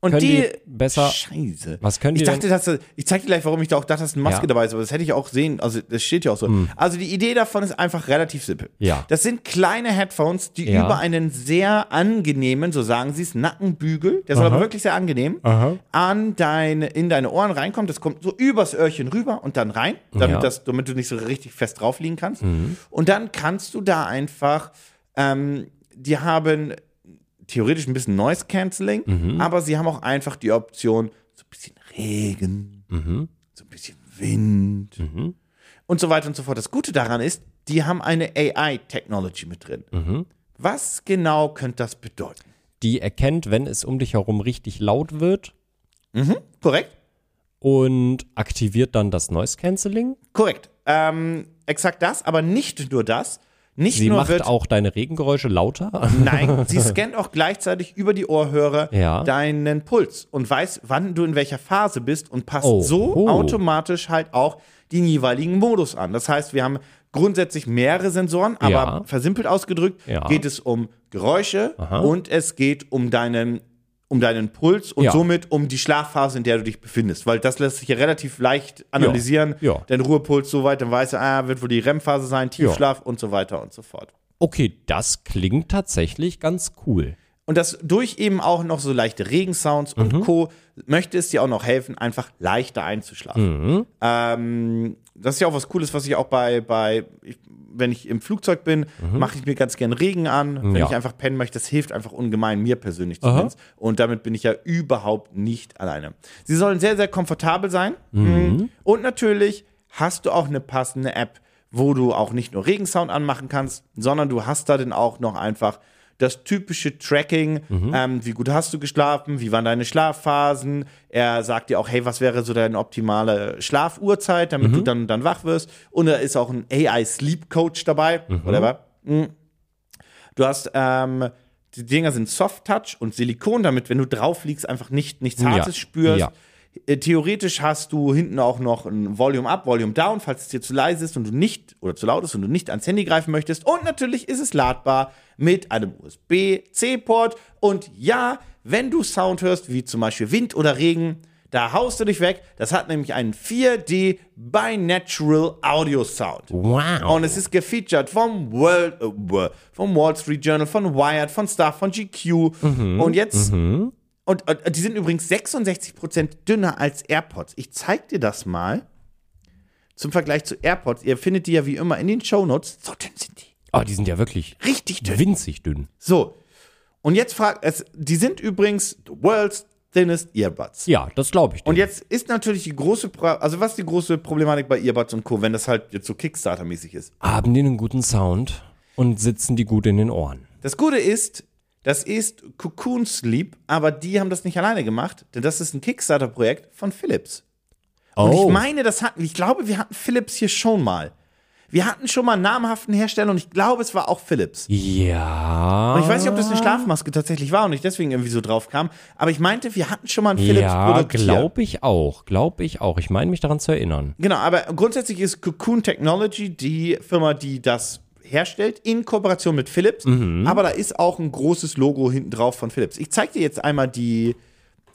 Und können die, die besser? Scheiße. Was können die ich dachte, dass, das- ich zeig dir gleich, warum ich da auch dachte, dass eine Maske Ja. dabei ist, aber das hätte ich auch sehen, also das steht ja auch so. Also die Idee davon ist einfach relativ simpel. Ja. Das sind kleine Headphones, die Ja. über einen sehr angenehmen, so sagen sie es, Nackenbügel, der soll Aha. aber wirklich sehr angenehm, Aha. an deine, in deine Ohren reinkommt. Das kommt so übers Öhrchen rüber und dann rein, damit, Ja. Mhm. das, damit du nicht so richtig fest drauf liegen kannst. Und dann kannst du da einfach, ähm, die haben theoretisch ein bisschen Noise Cancelling, Mhm. aber sie haben auch einfach die Option, so ein bisschen Regen, Mhm. so ein bisschen Wind und so weiter und so fort. Das Gute daran ist, die haben eine AI-Technology mit drin. Mhm. Was genau könnte das bedeuten? Die erkennt, wenn es um dich herum richtig laut wird Korrekt? und aktiviert dann das Noise Cancelling. Korrekt. Ähm, exakt das, aber nicht nur das. Nicht Sie nur macht wird auch deine Regengeräusche lauter. (laughs) Nein, sie scannt auch gleichzeitig über die Ohrhörer Ja. deinen Puls und weiß, wann du in welcher Phase bist und passt Oh. so Oh. automatisch halt auch den jeweiligen Modus an. Das heißt, wir haben grundsätzlich mehrere Sensoren, aber Ja. versimpelt ausgedrückt Ja. geht es um Geräusche Aha. und es geht um deinen um deinen Puls und Ja. somit um die Schlafphase, in der du dich befindest. Weil das lässt sich ja relativ leicht analysieren. Ja. Dein Ruhepuls so weit, dann weißt du, ah, wird wohl die REM-Phase sein, Tiefschlaf und so weiter und so fort. Okay, das klingt tatsächlich ganz cool. Und das durch eben auch noch so leichte Regensounds und Co. möchte es dir auch noch helfen, einfach leichter einzuschlafen. Ähm, das ist ja auch was Cooles, was ich auch bei, bei ich, wenn ich im Flugzeug bin, mache ich mir ganz gern Regen an, wenn Ja. ich einfach pennen möchte. Das hilft einfach ungemein, mir persönlich zumindest. Und damit bin ich ja überhaupt nicht alleine. Sie sollen sehr, sehr komfortabel sein. Mhm. Und natürlich hast du auch eine passende App, wo du auch nicht nur Regensound anmachen kannst, sondern du hast da dann auch noch einfach das typische Tracking, ähm, wie gut hast du geschlafen, wie waren deine Schlafphasen. Er sagt dir auch, hey, was wäre so deine optimale Schlafuhrzeit, damit du dann, dann wach wirst. Und da ist auch ein AI Sleep Coach dabei, whatever. Mhm. Du hast, ähm, die Dinger sind Soft Touch und Silikon, damit, wenn du drauf liegst, einfach nicht, nichts Hartes Ja. spürst. Ja. Äh, Theoretisch hast du hinten auch noch ein Volume Up, Volume Down, falls es dir zu leise ist und du nicht oder zu laut ist und du nicht ans Handy greifen möchtest. Und natürlich ist es ladbar mit einem USB-C-Port. Und ja, wenn du Sound hörst, wie zum Beispiel Wind oder Regen, da haust du dich weg. Das hat nämlich einen 4D Binatural Audio Sound. Wow. Und es ist gefeatured vom, World, äh, vom Wall Street Journal, von Wired, von Star, von GQ. Und jetzt, und, und die sind übrigens 66% dünner als AirPods. Ich zeig dir das mal. Zum Vergleich zu AirPods. Ihr findet die ja wie immer in den Shownotes. So dünn sind die. Oh, die sind ja wirklich Richtig dünn. winzig dünn. So. Und jetzt fragt es, die sind übrigens the world's thinnest Earbuds. Ja, das glaube ich. dir. Und jetzt ist natürlich die große, Pro also was ist die große Problematik bei Earbuds und Co., wenn das halt jetzt so Kickstarter-mäßig ist? haben die einen guten Sound und sitzen die gut in den Ohren. Das Gute ist, das ist Cocoon Sleep, aber die haben das nicht alleine gemacht, denn das ist ein Kickstarter-Projekt von Philips. Und Oh. ich meine, das hatten, ich glaube, wir hatten Philips hier schon mal. Wir hatten schon mal einen namhaften Hersteller und ich glaube, es war auch Philips. Ja. Und ich weiß nicht, ob das eine Schlafmaske tatsächlich war und ich deswegen irgendwie so drauf kam, aber ich meinte, wir hatten schon mal ein Ja, Philips-Produkt hier. glaube ich auch. Glaube ich auch. Ich meine mich daran zu erinnern. Genau, aber grundsätzlich ist Cocoon Technology die Firma, die das herstellt, in Kooperation mit Philips. Mhm. Aber da ist auch ein großes Logo hinten drauf von Philips. Ich zeige dir jetzt einmal die,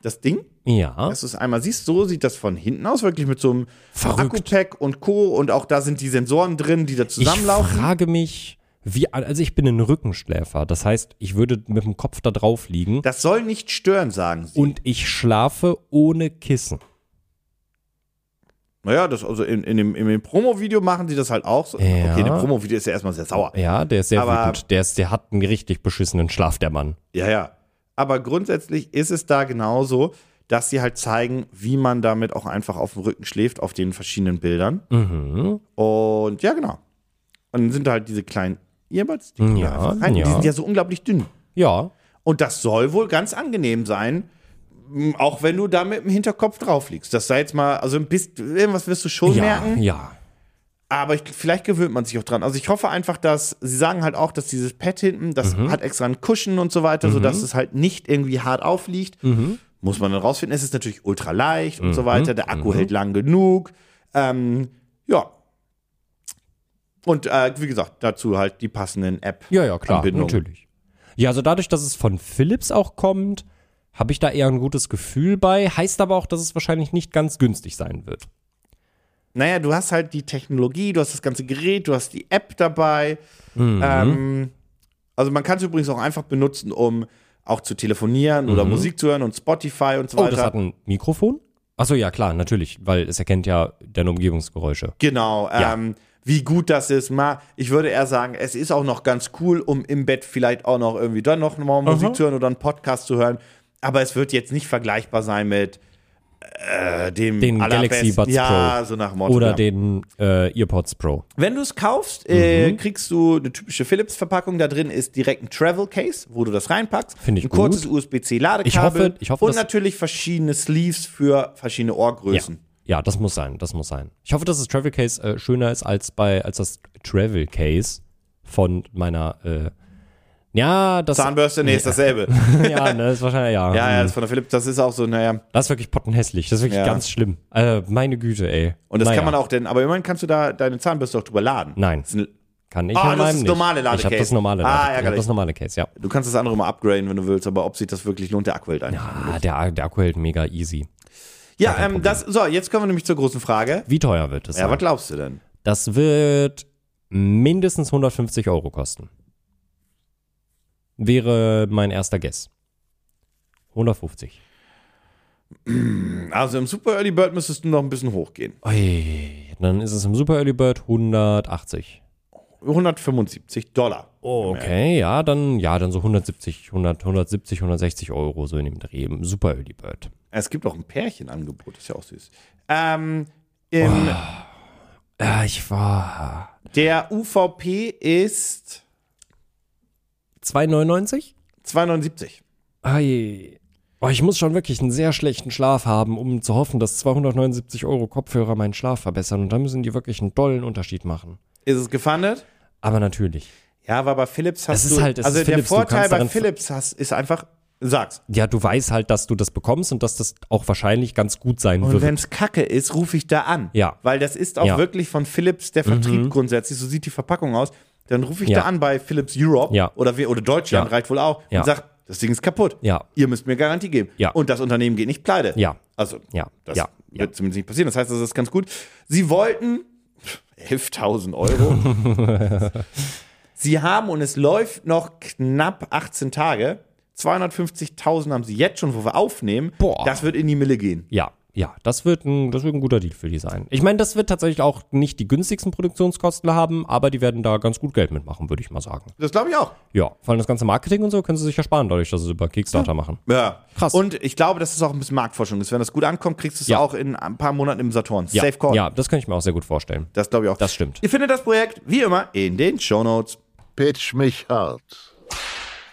das Ding, Ja. dass du es einmal siehst. So sieht das von hinten aus, wirklich mit so einem. Akku-Pack und Co. Und auch da sind die Sensoren drin, die da Ich zusammenlaufen. frage mich, wie, also ich bin ein Rückenschläfer. Das heißt, ich würde mit dem Kopf da drauf liegen Das soll nicht stören, sagen sie. und ich schlafe ohne Kissen. naja, das, also in, in dem, in dem Promo-Video machen sie das halt auch so. Ja. Okay, der Promo-Video ist ja erstmal sehr sauer. Ja, der ist sehr Aber- wütend. Der, ist, der hat einen richtig beschissenen Schlaf, der Mann. Ja, ja. Aber grundsätzlich ist es da genauso, dass sie halt zeigen, wie man damit auch einfach auf dem Rücken schläft, auf den verschiedenen Bildern. Mhm. Und ja, genau. Und dann sind da halt diese kleinen Earbuds, die, Ja, rein. die ja. sind ja so unglaublich dünn. Ja. Und das soll wohl ganz angenehm sein, auch wenn du da mit dem Hinterkopf drauf liegst. Das sei jetzt mal, also ein bisschen, irgendwas wirst du schon Ja, merken. ja. Aber ich, vielleicht gewöhnt man sich auch dran. Also ich hoffe einfach, dass, sie sagen halt auch, dass dieses Pad hinten, das Mhm. hat extra einen Cushion und so weiter, sodass es halt nicht irgendwie hart aufliegt. Mhm. Muss man dann rausfinden. Es ist natürlich ultra leicht und so weiter. Der Akku hält lang genug. Ähm, ja. Und äh, wie gesagt, dazu halt die passenden App. Ja, ja, klar, natürlich. Ja, also dadurch, dass es von Philips auch kommt, habe ich da eher ein gutes Gefühl bei. Heißt aber auch, dass es wahrscheinlich nicht ganz günstig sein wird. Naja, du hast halt die Technologie, du hast das ganze Gerät, du hast die App dabei. Mhm. Ähm, also man kann es übrigens auch einfach benutzen, um auch zu telefonieren oder Musik zu hören und Spotify und so Mhm. Oh, weiter. das hat ein Mikrofon? Achso, ja, klar, natürlich, weil es erkennt ja deine Umgebungsgeräusche. Genau, Ja. ähm, wie gut das ist. Mal, ich würde eher sagen, es ist auch noch ganz cool, um im Bett vielleicht auch noch irgendwie dann noch mal Musik zu hören oder einen Podcast zu hören. Aber es wird jetzt nicht vergleichbar sein mit äh, dem Den Galaxy Buds ja, Pro. so nach Motto. Oder ja. den äh, EarPods Pro. Wenn du es kaufst, äh, Mhm. kriegst du eine typische Philips-Verpackung. Da drin ist direkt ein Travel Case, wo du das reinpackst. Finde ich ein gut. kurzes USB-C-Ladekabel. Ich hoffe- ich hoffe, und natürlich verschiedene Sleeves für verschiedene Ohrgrößen. Ja, das muss sein, das muss sein. Ich hoffe, dass das Travel Case äh, schöner ist als bei als das Travel Case von meiner äh, ja, das Zahnbürste, nee, ist dasselbe. (laughs) ja, ne, ist wahrscheinlich ja. ja, ja, Hm. das von der Philips, das ist auch so, naja. Das ist wirklich pottenhässlich. Das ist wirklich Ja. ganz schlimm. Äh, meine Güte, ey. Und das Naja, kann man auch denn, aber immerhin kannst du da deine Zahnbürste auch drüber laden. Nein, Das ist ein- kann ich Ah, das ist normale Ich habe Ladecase. das normale Ah, Lade- ich hab das normale Case, ja. Du kannst das andere mal upgraden, wenn du willst, aber ob sich das wirklich lohnt, der Akku hält einfach. Ah, der, der Akku hält mega easy. Ja, ähm, das, so, jetzt kommen wir nämlich zur großen Frage. Wie teuer wird es Ja, sein? was glaubst du denn? Das wird mindestens 150 Euro kosten. Wäre mein erster Guess. 150. Also im Super Early Bird müsstest du noch ein bisschen hochgehen. Ui, dann ist es im Super Early Bird 180. 175 Dollar. Oh, okay, ja, dann, ja, dann so 170, 100, 170, 160 Euro so in dem Dreh im Super Early Bird. Es gibt auch ein Pärchenangebot, ist ja auch süß. Ähm, im, Ja, ich war Der UVP ist 2,99? 279. Ei. Oh, ich muss schon wirklich einen sehr schlechten Schlaf haben, um zu hoffen, dass 279 Euro Kopfhörer meinen Schlaf verbessern. Und dann müssen die wirklich einen dollen Unterschied machen. Ist es gefundet? Aber natürlich. Ja, aber bei Philips hast Es ist du. halt- es also der Philips, Vorteil bei Philips hast, ist einfach, sag's. Ja, du weißt halt, dass du das bekommst und dass das auch wahrscheinlich ganz gut sein Und wird. wenn's Kacke ist, rufe ich da an. Ja. Weil das ist auch Ja. Mhm. wirklich von Philips der Vertrieb grundsätzlich, so sieht die Verpackung aus. Dann rufe ich Ja. da an bei Philips Europe Ja. oder, wir- oder Deutschland, Ja. reicht wohl auch, und sag, das Ding ist kaputt. Ja. Ihr müsst mir Garantie geben. Ja. Und das Unternehmen geht nicht pleite. Ja. Also, Ja. das Ja. wird zumindest nicht passieren. Das heißt, das ist ganz gut. Sie wollten 11.000 Euro. (laughs) sie haben, und es läuft noch knapp 18 Tage, 250.000 haben sie jetzt schon, wo wir aufnehmen. Boah. Das wird in die Mille gehen. Ja, ja, das wird ein, das wird ein guter Deal für die sein. Ich meine, das wird tatsächlich auch nicht die günstigsten Produktionskosten haben, aber die werden da ganz gut Geld mitmachen, würde ich mal sagen. Das glaube ich auch. Ja, vor allem das ganze Marketing und so können sie sich ja sparen, dadurch, dass sie es über Kickstarter machen. Ja. Krass. Und ich glaube, dass es auch ein bisschen Marktforschung ist. Wenn das gut ankommt, kriegst du es Ja. auch in ein paar Monaten im Saturn. Ja, Safe Call. ja, das kann ich mir auch sehr gut vorstellen. Das glaube ich auch. Das stimmt. Ihr findet das Projekt, wie immer, in den Shownotes. Pitch mich hart.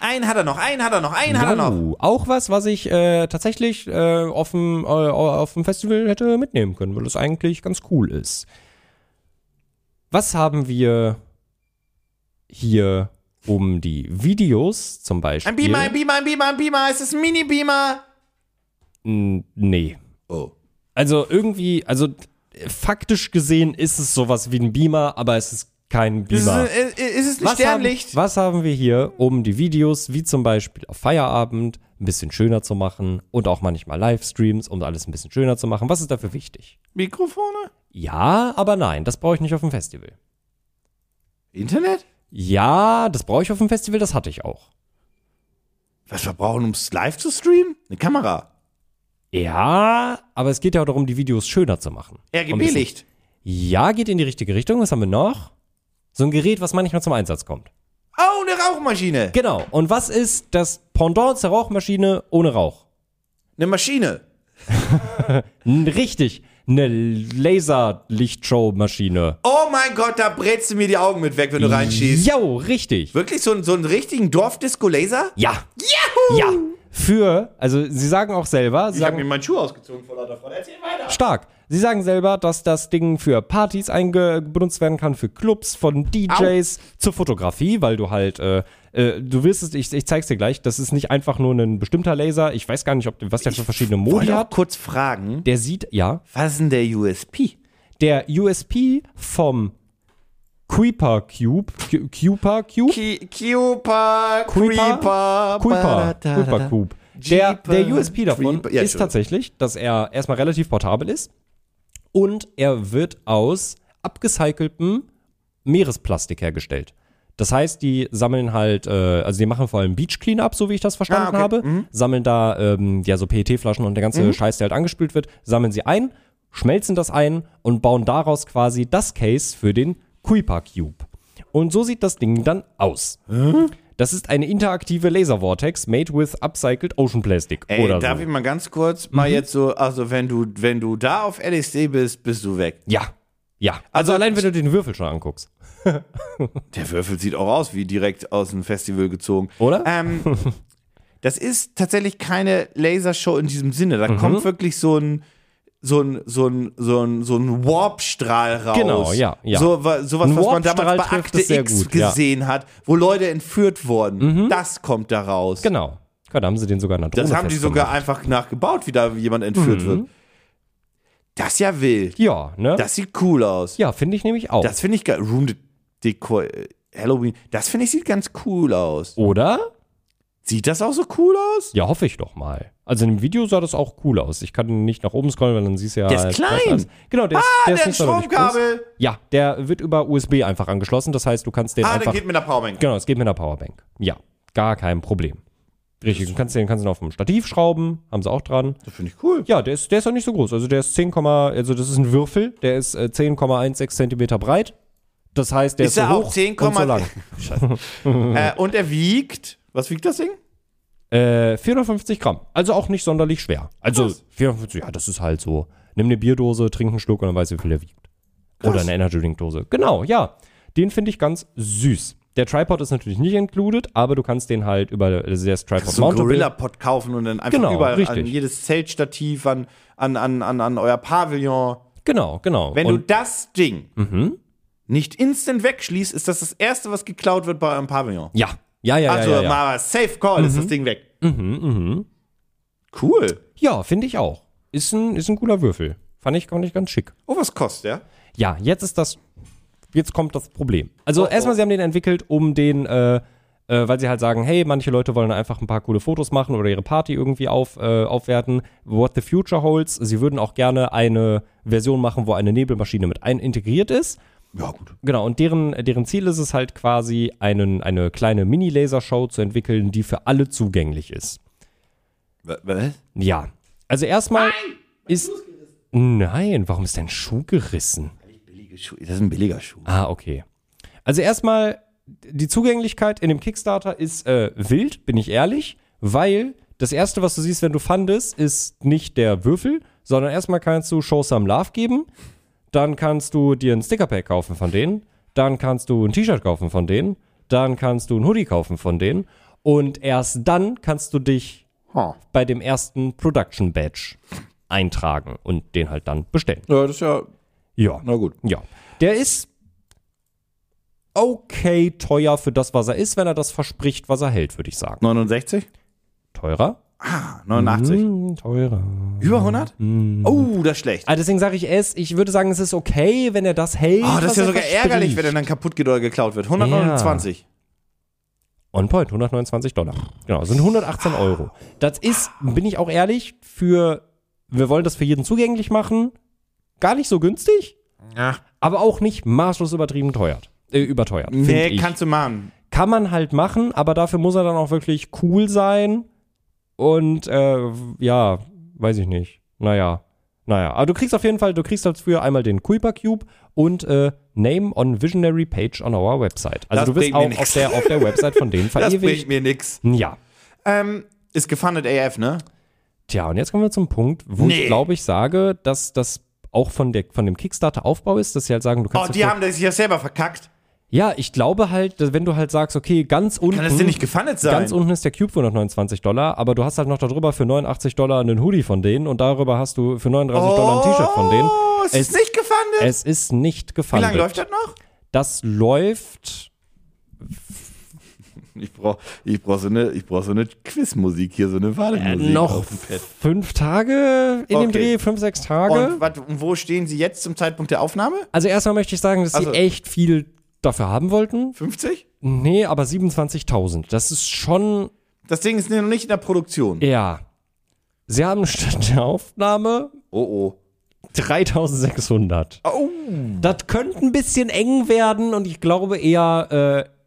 Einen hat er noch, einen hat er noch, einen hat er noch. Auch was, was ich äh, tatsächlich äh, auf, dem, äh, auf dem Festival hätte mitnehmen können, weil es eigentlich ganz cool ist. Was haben wir hier um die Videos zum Beispiel? Ein Beamer, ein Beamer, ein Beamer, ein Beamer. Es ist ein Mini-Beamer. Nee. Oh. Also irgendwie, also faktisch gesehen ist es sowas wie ein Beamer, aber es ist kein Ist es, Beamer. ist, ist es ein Was Sternlicht? Haben, was haben wir hier, um die Videos, wie zum Beispiel auf Feierabend, ein bisschen schöner zu machen und auch manchmal Livestreams, um alles ein bisschen schöner zu machen? Was ist dafür wichtig? Mikrofone? Ja, aber nein, das brauche ich nicht auf dem Festival. Internet? Ja, das brauche ich auf dem Festival, das hatte ich auch. Was wir brauchen, um es live zu streamen? Eine Kamera. Ja, aber es geht ja auch darum, die Videos schöner zu machen. RGB-Licht. Ja, geht in die richtige Richtung. Was haben wir noch? So ein Gerät, was manchmal zum Einsatz kommt. Oh, eine Rauchmaschine. Genau. Und was ist das Pendant zur Rauchmaschine ohne Rauch? Eine Maschine. (laughs) Richtig. Eine Laserlichtshow-Maschine. Oh mein Gott, da brätst du mir die Augen mit weg, wenn du reinschießt. Jo, richtig. Wirklich so, einen- so einen richtigen Dorfdisco-Laser? Ja. Juhu! Ja. Für, also sie sagen auch selber, sie Ich habe mir meinen Schuh ausgezogen vor lauter Freude. Erzähl weiter. stark. Sie sagen selber, dass das Ding für Partys benutzt werden kann, für Clubs, von DJs, zur Fotografie, weil du halt, äh, äh, du wirst es, ich, ich zeig's dir gleich, das ist nicht einfach nur ein bestimmter Laser. Ich weiß gar nicht, ob, was der für verschiedene Modi hat. kurz fragen, Der sieht, ja, was ist denn der USP? der USP vom Creeper Cube, Cu- Cuper Cube, Kuiper, Creeper, Creeper, Creeper Cube. Der, der USP davon Creeper. Ja, ist tatsächlich, dass er erstmal relativ portabel ist und er wird aus abgecyceltem Meeresplastik hergestellt. Das heißt, die sammeln halt, äh, also die machen vor allem Beach Cleanup, so wie ich das verstanden Ah, okay. habe. Sammeln da ähm, ja so PET-Flaschen und der ganze Scheiß, der halt angespült wird, sammeln sie ein, schmelzen das ein und bauen daraus quasi das Case für den Kuiper Cube. Und so sieht das Ding dann aus. Das ist eine interaktive Laser-Vortex made with upcycled Ocean Plastic. Ey, oder darf so. ich mal ganz kurz mal jetzt so, also wenn du, wenn du da auf LSD bist, bist du weg. Ja. Ja. Also, Also- allein, wenn du den Würfel schon anguckst. (laughs) Der Würfel sieht auch aus wie direkt aus dem Festival gezogen. Oder? Ähm, (laughs) das ist tatsächlich keine Lasershow in diesem Sinne. Mhm. Da kommt wirklich so ein so ein, so ein, so ein, so ein Warp-Strahl raus. Genau, ja, ja. So, wa- sowas, was man damals bei Akte X gut, ja. Mhm. gesehen hat, wo Leute entführt wurden. Das kommt da raus. Genau. Ja, da haben sie den sogar Drohne Das haben die sogar einfach nachgebaut, wie da jemand entführt Mhm. wird. Das ist ja wild. Ja, ne? Das sieht cool aus. ja, finde ich nämlich auch. Das finde ich geil. Room Decor, äh, Halloween. Das finde ich sieht ganz cool aus. Oder? Sieht das auch so cool aus? Ja, hoffe ich doch mal. Also in dem Video sah das auch cool aus. Ich kann nicht nach oben scrollen, weil dann siehst du ja. Der ist halt, klein. Genau, der ist, Ah, der der ist nicht sonderlich groß. Stromkabel. Ja, der wird über USB einfach angeschlossen. Das heißt, du kannst den Ah, der einfach. geht mit einer Powerbank. Genau, es geht mit einer Powerbank. Ja. Gar kein Problem. Richtig, du kannst den kannst du auf dem Stativ schrauben, haben sie auch dran. Das finde ich cool. Ja, der ist, der ist auch nicht so groß. Also der ist 10, also das ist ein Würfel, der ist äh, 10,16 Zentimeter breit. Das heißt, der ist, Ist so hoch auch 10, und so lang. (laughs) äh, und er wiegt, was wiegt das Ding? Äh, 450 Gramm. Also auch nicht sonderlich schwer. Also Krass. 450, ja, das ist halt so. Nimm eine Bierdose, trink einen Schluck und dann weißt du, wie viel der wiegt. Oder Krass. eine Energy Drink Dose. Genau, ja. Den finde ich ganz süß. Der Tripod ist natürlich nicht included, aber du kannst den halt über der ist Tripod So einen mountable. Gorilla-Pod kaufen und dann einfach Genau, überall an richtig. jedes Zeltstativ, an, an, an, an, an euer Pavillon. Genau, genau. Wenn du und, das Ding mhm. nicht instant wegschließt, ist das das Erste, was geklaut wird bei eurem Pavillon. Ja, ja, ja, also ja, ja. ja. mal safe call ist das Ding weg. Mhm, mhm. Cool. Ja, finde ich auch. Ist ein, ist ein cooler Würfel. Fand ich, fand ich ganz schick. Oh, was kostet der? Ja, jetzt ist das, jetzt kommt das Problem. Also Oh, oh. erstmal, sie haben den entwickelt, um den, äh, äh, weil sie halt sagen, hey, manche Leute wollen einfach ein paar coole Fotos machen oder ihre Party irgendwie auf, äh, aufwerten. What the future holds. Sie würden auch gerne eine Version machen, wo eine Nebelmaschine mit ein integriert ist. Ja, gut. Genau, und deren, deren Ziel ist es halt quasi, einen, eine kleine Mini-Lasershow zu entwickeln, die für alle zugänglich ist. Was? Ja. Also erstmal ist. Nein, warum ist dein Schuh gerissen? Das ist ein billiger Schuh. Ah, okay. Also erstmal, die Zugänglichkeit in dem Kickstarter ist äh, wild, bin ich ehrlich, weil das erste, was du siehst, wenn du fandest, ist nicht der Würfel, sondern erstmal kannst du Show Some Love geben, dann kannst du dir ein Stickerpack kaufen von denen, dann kannst du ein T-Shirt kaufen von denen, dann kannst du ein Hoodie kaufen von denen und erst dann kannst du dich Huh. bei dem ersten Production Badge eintragen und den halt dann bestellen. Ja, das ist ja. Ja. Na gut. Ja. Der ist okay teuer für das, was er ist, wenn er das verspricht, was er hält, würde ich sagen. 69? Teurer? Ah, 89. Mm, teurer. Über 100? Oh, das ist schlecht. Ah, deswegen sage ich es, ich würde sagen, es ist okay, wenn er das hält. Oh, das ist ja sogar verspricht. ärgerlich, wenn er dann kaputt geklaut wird. 129. On point, 129 Dollar. Genau, sind 118 Euro. Das ist, bin ich auch ehrlich, für, wir wollen das für jeden zugänglich machen, gar nicht so günstig, Ja. aber auch nicht maßlos übertrieben teuert. Äh, überteuert. Nee, ich. kannst du machen. kann man halt machen, aber dafür muss er dann auch wirklich cool sein. Und äh, ja, weiß ich nicht. Naja. Naja, aber du kriegst auf jeden Fall, du kriegst dafür einmal den Kuiper Cube und äh, Name on Visionary Page on our website. Also Das du wirst auch auf der, auf der Website von denen (laughs) Das verewigt. bringt mir nix. Ja. Ähm, ist gefundet AF, ne? Tja, und jetzt kommen wir zum Punkt, wo Nee. ich glaube ich sage, dass das auch von, der, von dem Kickstarter-Aufbau ist, dass sie halt sagen, du kannst Oh, die haben sich ja selber verkackt. Ja, ich glaube halt, wenn du halt sagst, okay, ganz unten. Kann das denn nicht gefundet sein? Ganz unten ist der Cube für 129 Dollar, aber du hast halt noch darüber für 89 Dollar einen Hoodie von denen und darüber hast du für 39 Dollar ein T-Shirt von denen. Oh, es ist Es- nicht gefundet. Es ist nicht Wie gefundet. lange läuft das noch? Das läuft. Ich brauche ich brauch so eine, ich brauch so eine Quizmusik hier, so eine noch auf dem Pad. fünf Tage in dem Okay. Dreh, fünf, sechs Tage. Und, wat, und wo stehen Sie jetzt zum Zeitpunkt der Aufnahme? also erstmal möchte ich sagen, dass Also- sie echt viel dafür haben wollten. 50? Nee, aber 27.000. Das ist schon Das Ding ist noch nicht in der Produktion. Ja. Sie haben statt der Aufnahme Oh oh. 3600. Oh. Das könnte ein bisschen eng werden und ich glaube eher, äh,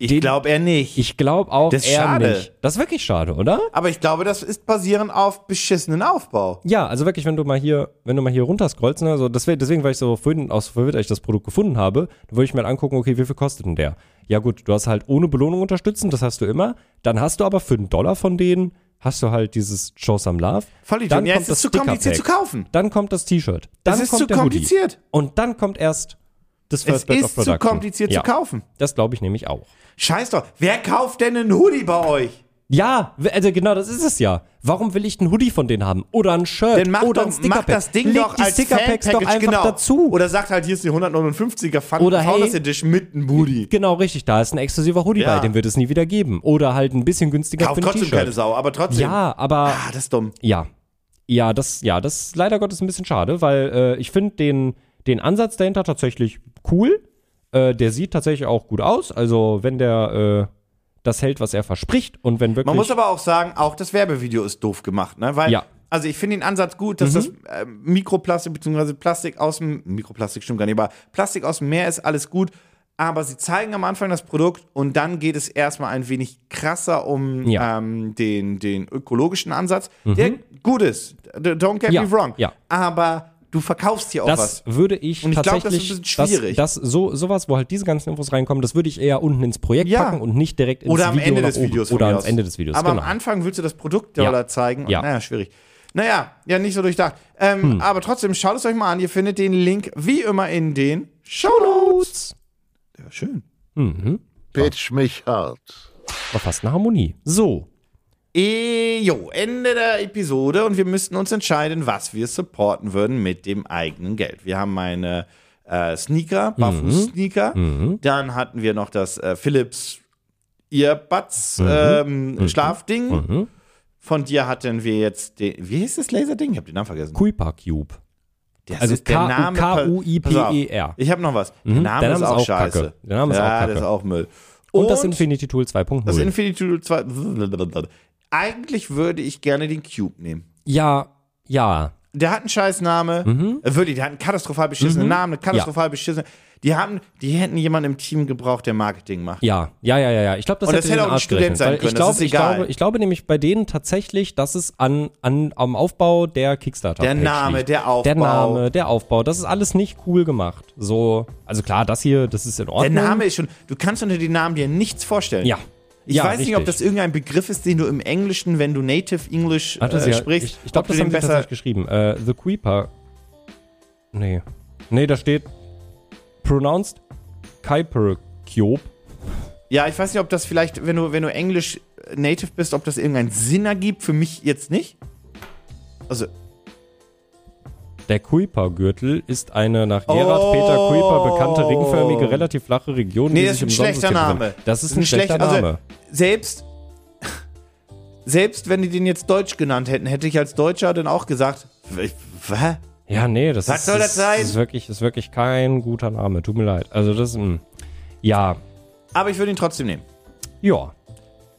Ich glaube eher nicht. ich glaube auch Das ist eher schade. nicht. Das ist wirklich schade, oder? Aber ich glaube, das ist basierend auf beschissenen Aufbau. Ja, also wirklich, wenn du mal hier, wenn du mal hier runterscrollst, ne, so, deswegen, deswegen war ich so vorhin auch so verwirrt, als ich das Produkt gefunden habe, wollte ich mir halt angucken, okay, wie viel kostet denn der? Ja gut, du hast halt ohne Belohnung unterstützen, das hast du immer. Dann hast du aber für einen Dollar von denen, hast du halt dieses Show Some Love. Vollidiot. Dann Ja, kommt es das ist zu kompliziert zu kaufen. Dann kommt das T-Shirt. Dann Das ist kommt zu der Hoodie. kompliziert. Und dann kommt erst das Es First of ist zu kompliziert ja, zu kaufen. Das glaube ich nämlich auch. Scheiß doch. Wer kauft denn einen Hoodie bei euch? Ja, also genau, das ist es ja. Warum will ich einen Hoodie von denen haben? Oder ein Shirt? Dann mach, oder ein Stickerpack? mach das Ding Leg doch als Stickerpacks doch einfach genau. dazu. Oder sagt halt, hier ist die 159er Fun Oder hey- Founders Edition mit einem Hoodie. Genau, richtig. Da ist ein exklusiver Hoodie Ja. bei, den wird es nie wieder geben. Oder halt ein bisschen günstiger Kauft für ein trotzdem keine T-Shirt. Sau, aber trotzdem. Ja, aber Ah, das ist dumm. ja. Ja, das, ja, das ist leider Gottes ein bisschen schade, weil äh, ich finde den, den Ansatz dahinter tatsächlich cool. Äh, der sieht tatsächlich auch gut aus. Also, wenn der äh, das hält, was er verspricht und wenn wirklich. Man muss aber auch sagen, auch das Werbevideo ist doof gemacht, ne? Weil, Ja. Mhm. also ich finde den Ansatz gut, dass das äh, Mikroplastik bzw. Plastik aus dem Mikroplastik stimmt gar nicht, aber Plastik aus dem Meer ist alles gut. aber sie zeigen am Anfang das Produkt und dann geht es erstmal ein wenig krasser um Ja. ähm, den, den ökologischen Ansatz, der gut ist. Don't get Ja, me wrong. ja. Aber du verkaufst hier auch Das was. würde ich Und ich glaub, das ist tatsächlich, ein bisschen schwierig. Das, das so sowas, wo halt diese ganzen Infos reinkommen, das würde ich eher unten ins Projekt Ja. packen und nicht direkt ins Oder am Video Ende nach des oben. Videos. Oder ans aus. Ende des Videos. Aber genau. am Anfang willst du das Produkt Ja. ja. zeigen. Und, Ja. Hm. Naja, schwierig. Naja, ja, nicht so durchdacht. Ähm, Aber trotzdem, schaut es euch mal an. Ihr findet den Link wie immer in den Show Notes. Ja, schön. Mhm. Pitch mich hart. War fast eine Harmonie. So. Eh, jo, Ende der Episode und wir müssten uns entscheiden, was wir supporten würden mit dem eigenen Geld. Wir haben meine äh, Sneaker, Barfuß-Sneaker. Dann hatten wir noch das äh, Philips Earbuds ähm, Schlafding. Mhm. Von dir hatten wir jetzt den, wie hieß das Laserding? Ich habe den Namen vergessen. Kuiper Cube. Das Also ist der Name- K-U-I-P-E-R. Auf, Ich habe noch was. Der Mhm. Name, Der ist Name ist auch auch scheiße. Kacke. Der Name ist ja, auch Kacke. das ist auch Müll. Und, das Infinity Tool 2.0. das Infinity Tool 2. (laughs) Eigentlich würde ich gerne den Cube nehmen. ja, ja. Der hat einen scheiß Name. Mhm. Äh, wirklich, der hat einen katastrophal beschissenen Namen, eine katastrophal beschissene. Die haben, die hätten jemanden im Team gebraucht, der Marketing macht. Ja, ja, ja, ja, ja. Ich glaube, das Und hätte das hätte auch ein Student sein können, Ich ist ich glaube, ich glaube nämlich bei denen tatsächlich, dass es an, an am Aufbau der Kickstarter Der Name, liegt. der Aufbau. der Name, der Aufbau, das ist alles nicht cool gemacht. So, also klar, das hier, das ist in Der Ordnung. Name ist schon, du kannst unter den Namen dir nichts vorstellen. ja. Ich ja, weiß nicht, ob richtig. das irgendein Begriff ist, den du im Englischen, wenn du Native English Ach, das äh, ja, sprichst, Ich, ich glaube, das haben besser. tatsächlich geschrieben. Äh, The Creeper. Nee. Nee, da steht pronounced Kuiper Cube. Ja, ich weiß nicht, ob das vielleicht, wenn du, wenn du Englisch Native bist, ob das irgendeinen Sinn ergibt. Für mich jetzt nicht. Also, Der Kuiper-Gürtel ist eine nach Gerhard Oh. Peter Kuiper bekannte ringförmige, relativ flache Region, Nee, das ist ein schlechter Name. Das ist ein, schlechter schlecht- also, Name. selbst, selbst wenn die den jetzt Deutsch genannt hätten, hätte ich als Deutscher dann auch gesagt, was? Ja, nee, das Was ist, soll das sein? ist wirklich, ist wirklich kein guter Name. Tut mir leid. Also das, mh. ja, Aber ich würde ihn trotzdem nehmen. ja.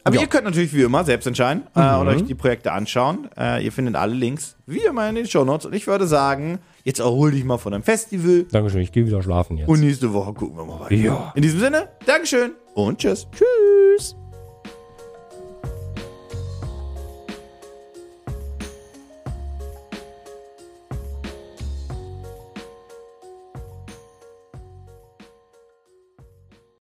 Aber Ja. ihr könnt natürlich wie immer selbst entscheiden äh, Mhm. und euch die Projekte anschauen. Äh, ihr findet alle Links wie immer in den Shownotes. Und ich würde sagen, jetzt erhol dich mal von einem Festival Dankeschön, ich gehe wieder schlafen jetzt. und nächste Woche gucken wir mal weiter. Ja. In diesem Sinne, Dankeschön und tschüss. Tschüss.